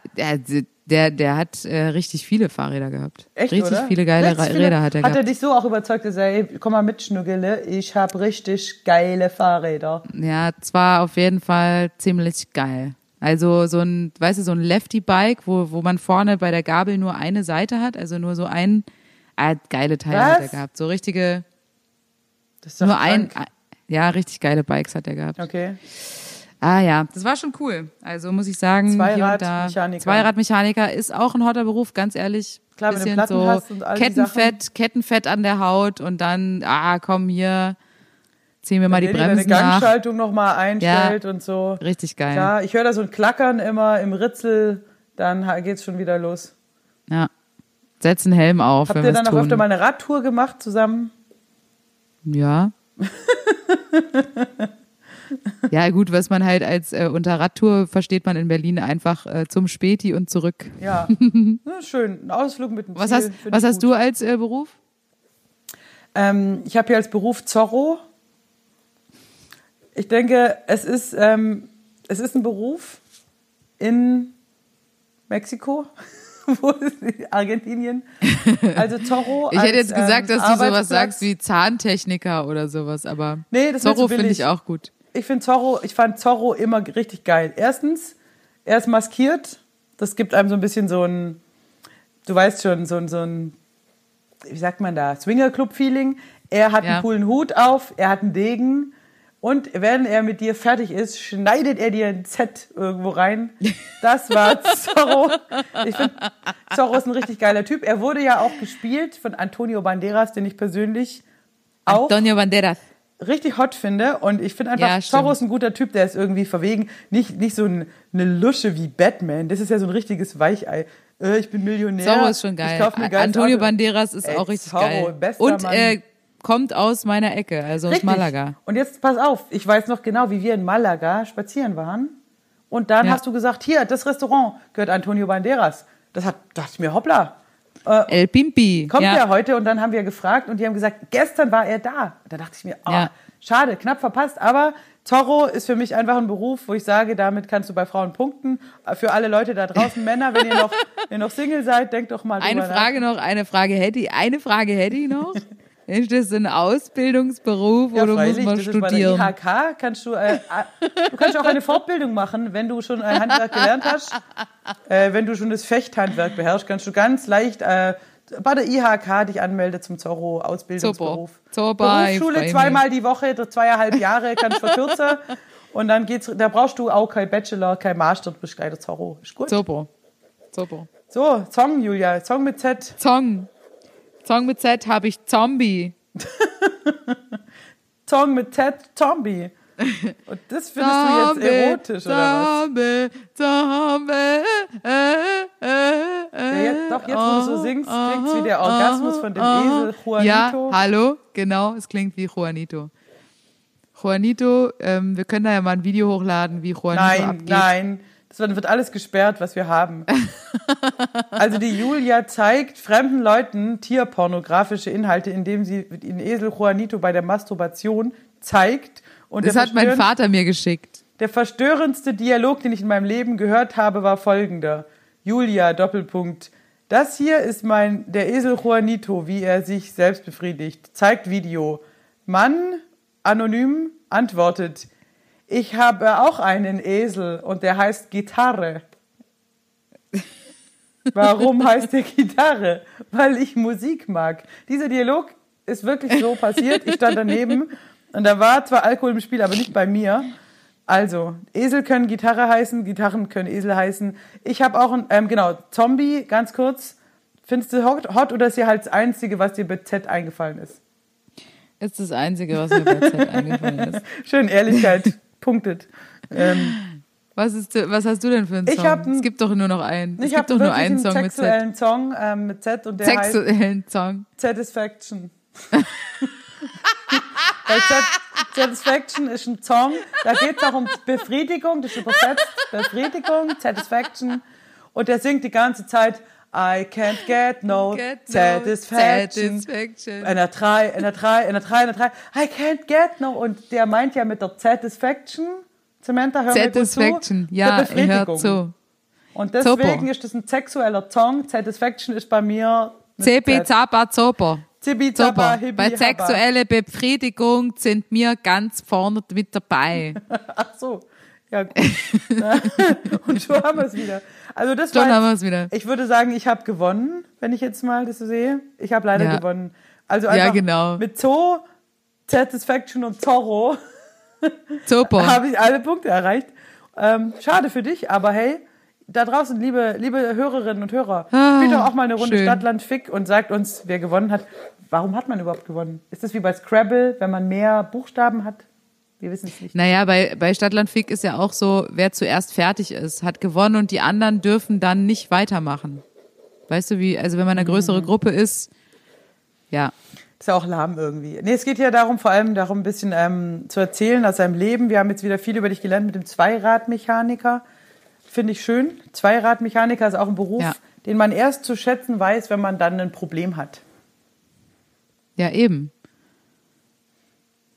der, der, hat äh, richtig viele Fahrräder gehabt. Echt, richtig oder? viele geile Richtig viele- Räder hat er Hat er gehabt. dich so auch überzeugt, dass er, ey, komm mal mit, Schnuggele, ich habe richtig geile Fahrräder. Ja, zwar auf jeden Fall ziemlich geil. Also so ein, weißt du, so ein Lefty-Bike, wo, wo man vorne bei der Gabel nur eine Seite hat, also nur so ein, ah, geile Teile hat er Was? gehabt. So richtige, Das ist doch nur ein, krank. ja, richtig geile Bikes hat er gehabt. Okay. Ah ja, das war schon cool. Also muss ich sagen, hier und da. Zweiradmechaniker. Zweiradmechaniker ist auch ein hotter Beruf, ganz ehrlich. Klar, wenn du Bisschen Platten so hast und all die Kettenfett, Kettenfett an der Haut und dann, ah, komm hier, zieh mir mal die Wenn Bremsen nach. Gangschaltung nochmal einstellt und so. Richtig geil. Klar, ich höre da so ein Klackern immer im Ritzel, dann geht's schon wieder los. Ja. Setz einen Helm auf, Habt wenn ihr wir dann auch öfter mal eine Radtour gemacht zusammen? Ja. ja, gut, was man halt als äh, unter Radtour versteht man in Berlin einfach äh, zum Späti und zurück. Ja. Schön. Ein Ausflug mit dem Was Ziel. hast, was hast gut. du als äh, Beruf? Ähm, ich habe hier als Beruf Zorro. Ich denke, es ist, ähm, es ist ein Beruf in Mexiko, wo ist die? Argentinien. Also Zorro. Ich als, hätte jetzt gesagt, ähm, dass du sowas sagst wie Zahntechniker oder sowas, aber Nee, das Zorro finde ich auch gut. Ich finde Zorro, ich fand Zorro immer richtig geil. Erstens, er ist maskiert. Das gibt einem so ein bisschen so ein, du weißt schon, so ein, so ein, wie sagt man da, Swingerclub-Feeling. Er hat Ja. einen coolen Hut auf, er hat einen Degen. Und wenn er mit dir fertig ist, schneidet er dir ein Z irgendwo rein. Das war Zorro. Ich finde, Zorro ist ein richtig geiler Typ. Er wurde ja auch gespielt von Antonio Banderas, den ich persönlich auch Antonio Banderas. Richtig hot finde. Und ich finde einfach, Ja. Zorro ist ein guter Typ, der ist irgendwie verwegen. Nicht, nicht so ein, eine Lusche wie Batman. Das ist ja so ein richtiges Weichei. Äh, ich bin Millionär. Zorro ist schon Ich geil. kauf mir Antonio Auto. Banderas ist Ey, auch richtig Zorro, geil. bester Und Mann. er kommt aus meiner Ecke, also aus Richtig. Malaga. Und jetzt pass auf, ich weiß noch genau, wie wir in Malaga spazieren waren. Und dann Ja. hast du gesagt, hier, das Restaurant gehört Antonio Banderas. Das hat, dachte ich mir, hoppla. El Pimpi. Kommt ja. er heute? Und dann haben wir gefragt und die haben gesagt, gestern war er da. Da dachte ich mir, oh, Ja. schade, knapp verpasst. Aber Zorro ist für mich einfach ein Beruf, wo ich sage, damit kannst du bei Frauen punkten. Für alle Leute da draußen, Männer, wenn ihr noch, wenn ihr noch Single seid, denkt doch mal drüber Eine nach. Frage noch, eine Frage hätte ich, eine Frage hätte ich noch. Ist das ein Ausbildungsberuf Ja, oder muss freilich, man das ist bei der studieren? IHK kannst du, äh, äh, du kannst auch eine Fortbildung machen, wenn du schon ein Handwerk gelernt hast. Äh, wenn du schon das Fechthandwerk beherrschst, kannst du ganz leicht äh, bei der IHK dich anmelden zum Zorro Ausbildungsberuf. Ich freu Berufsschule zweimal die Woche, zweieinhalb Jahre kannst du verkürzen. Und dann geht's, da brauchst du auch kein Bachelor, kein Master, du bist gleich der Zorro. Ist gut. Super. Super. So, Song, Julia, Song mit Z. Song. Song mit Z habe ich Zombie. Song mit Z, Zombie. Und das findest du jetzt erotisch, oder was? Zombie, Zombie, äh, äh, Ja, äh, jetzt, doch, jetzt, wo du so singst, klingt's wie der Orgasmus von dem Esel Juanito. Ja, hallo, genau, es klingt wie Juanito. Juanito, ähm, wir können da ja mal ein Video hochladen, wie Juanito Nein, abgeht. nein. Das wird, wird alles gesperrt, was wir haben. also die Julia zeigt fremden Leuten tierpornografische Inhalte, indem sie den Esel Juanito bei der Masturbation zeigt. Und Das hat mein Vater mir geschickt. Der verstörendste Dialog, den ich in meinem Leben gehört habe, war folgender. Julia, Doppelpunkt. Das hier ist mein, der Esel Juanito, wie er sich selbst befriedigt. Zeigt Video. Mann, anonym, antwortet. Ich habe auch einen Esel und der heißt Gitarre. Warum heißt der Gitarre? Weil ich Musik mag. Dieser Dialog ist wirklich so passiert. Ich stand daneben und da war zwar Alkohol im Spiel, aber nicht bei mir. Also, Esel können Gitarre heißen, Gitarren können Esel heißen. Ich habe auch ein, ähm, genau, Zombie, ganz kurz. Findest du hot, hot oder ist dir halt das Einzige, was dir bei Z eingefallen ist? Ist das Einzige, was mir bei Z eingefallen ist. Schön, Ehrlichkeit, punktet. Ähm, Was, ist, was hast du denn für einen Ich Song? hab einen- es gibt doch nur noch einen. Es ich gibt doch nur einen einen Song mit Z. sexuellen Song ähm, mit Z und der heißt Sexuellen Song. Satisfaction. Weil Sat Satisfaction ist ein Song, da geht es auch um Befriedigung, das ist übersetzt, Befriedigung, Satisfaction. Und der singt die ganze Zeit, I can't get no Get satisfaction. satisfaction. Einer drei, einer drei, einer drei, einer drei. I can't get no. Und der meint ja mit der Satisfaction, Samantha, hör gut zu, Satisfaction. Ja, hört zu. Und deswegen Super. ist das ein sexueller Song. Satisfaction ist bei mir CB. Zaba Zober. Zibi, Zaba. Hibi, Bei Haba. sexuelle Befriedigung sind wir ganz vorne mit dabei. Ach so. Ja, gut. Und schon haben wir es wieder. Also das Schon war haben wir es wieder. Ich würde sagen, ich habe gewonnen, wenn ich jetzt mal das so sehe. Ich habe leider Ja. gewonnen. Also Ja, einfach genau. mit Zoo, Satisfaction und Zorro habe ich alle Punkte erreicht. Ähm, schade für dich, aber hey, da draußen, liebe, liebe Hörerinnen und Hörer, Ah, spielt doch auch mal eine Runde schön. Stadtland Fick und sagt uns, wer gewonnen hat. Warum hat man überhaupt gewonnen? Ist das wie bei Scrabble, wenn man mehr Buchstaben hat? Wir wissen es nicht. Naja, bei, bei Stadtland Fick ist ja auch so, wer zuerst fertig ist, hat gewonnen und die anderen dürfen dann nicht weitermachen. Weißt du wie, also wenn man eine größere Mhm. Gruppe ist, ja. Ist ja auch lahm irgendwie. Nee, es geht ja darum, vor allem darum, ein bisschen ähm, zu erzählen aus seinem Leben. Wir haben jetzt wieder viel über dich gelernt mit dem Zweiradmechaniker. Finde ich schön. Zweiradmechaniker ist auch ein Beruf, Ja. den man erst zu schätzen weiß, wenn man dann ein Problem hat. Ja, eben.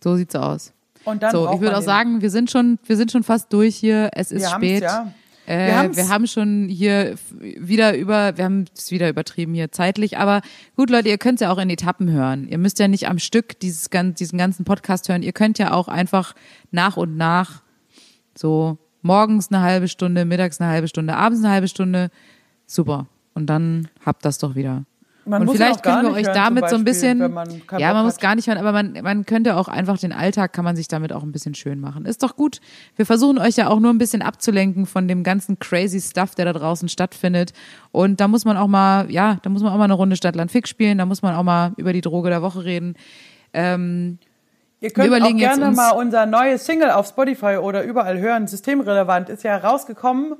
So sieht's aus. Und dann so, ich würde auch sagen, wir sind schon, wir sind schon fast durch hier. Es ist Wir spät. ja. Äh, Wir wir haben schon hier wieder über, wir haben es wieder übertrieben hier zeitlich, aber gut, Leute, ihr könnt ja auch in Etappen hören. Ihr müsst ja nicht am Stück dieses, diesen ganzen Podcast hören. Ihr könnt ja auch einfach nach und nach so morgens eine halbe Stunde, mittags eine halbe Stunde, abends eine halbe Stunde. Super. Und dann habt das doch wieder. Man und vielleicht können wir euch hören, damit so ein Beispiel, bisschen, man ja, man muss gar nicht hören, aber man, man könnte auch einfach den Alltag, kann man sich damit auch ein bisschen schön machen. Ist doch gut. Wir versuchen euch ja auch nur ein bisschen abzulenken von dem ganzen crazy Stuff, der da draußen stattfindet. Und da muss man auch mal, ja, da muss man auch mal eine Runde Stadtland Fix spielen, da muss man auch mal über die Droge der Woche reden. Ähm, Ihr könnt auch gerne mal unser neues Single auf Spotify oder überall hören. Systemrelevant ist ja rausgekommen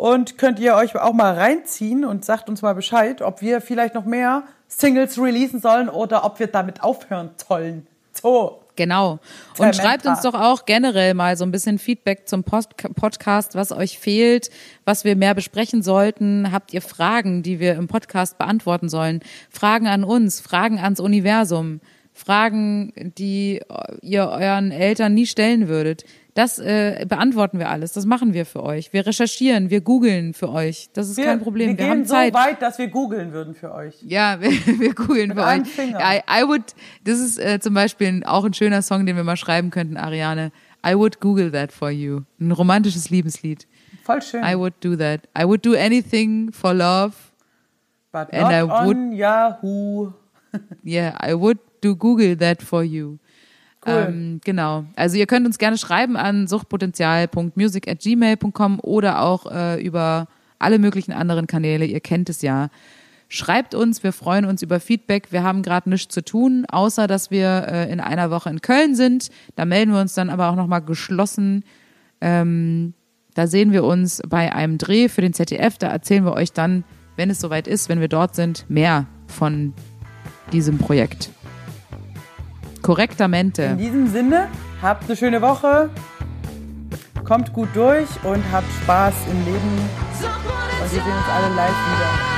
und könnt ihr euch auch mal reinziehen und sagt uns mal Bescheid, ob wir vielleicht noch mehr Singles releasen sollen oder ob wir damit aufhören sollen. So. Genau. Und schreibt uns doch auch generell mal so ein bisschen Feedback zum Post Podcast, was euch fehlt, was wir mehr besprechen sollten. Habt ihr Fragen, die wir im Podcast beantworten sollen? Fragen an uns, Fragen ans Universum, Fragen, die ihr euren Eltern nie stellen würdet. Das äh, beantworten wir alles. Das machen wir für euch. Wir recherchieren, wir googeln für euch. Das ist Wir, kein Problem. Wir, Wir, gehen haben so Zeit. weit, dass wir googeln würden für euch. Ja, wir, wir googeln für einem euch. Finger. I, I would, das ist äh, zum Beispiel auch ein schöner Song, den wir mal schreiben könnten, Ariane. I would Google that for you. Ein romantisches Liebeslied. Voll schön. I would do that. I would do anything for love. But and not I would- on Yahoo. Yeah, I would do Google that for you. Cool. Ähm, genau. Also ihr könnt uns gerne schreiben an suchtpotenzial.music@gmail.com oder auch äh, über alle möglichen anderen Kanäle. Ihr kennt es ja. Schreibt uns, wir freuen uns über Feedback. Wir haben gerade nichts zu tun, außer dass wir äh, in einer Woche in Köln sind. Da melden wir uns dann aber auch nochmal geschlossen. Ähm, da sehen wir uns bei einem Dreh für den ZDF. Da erzählen wir euch dann, wenn es soweit ist, wenn wir dort sind, mehr von diesem Projekt. Korrektamente. In diesem Sinne, habt eine schöne Woche, kommt gut durch und habt Spaß im Leben. Und wir sehen uns alle live wieder.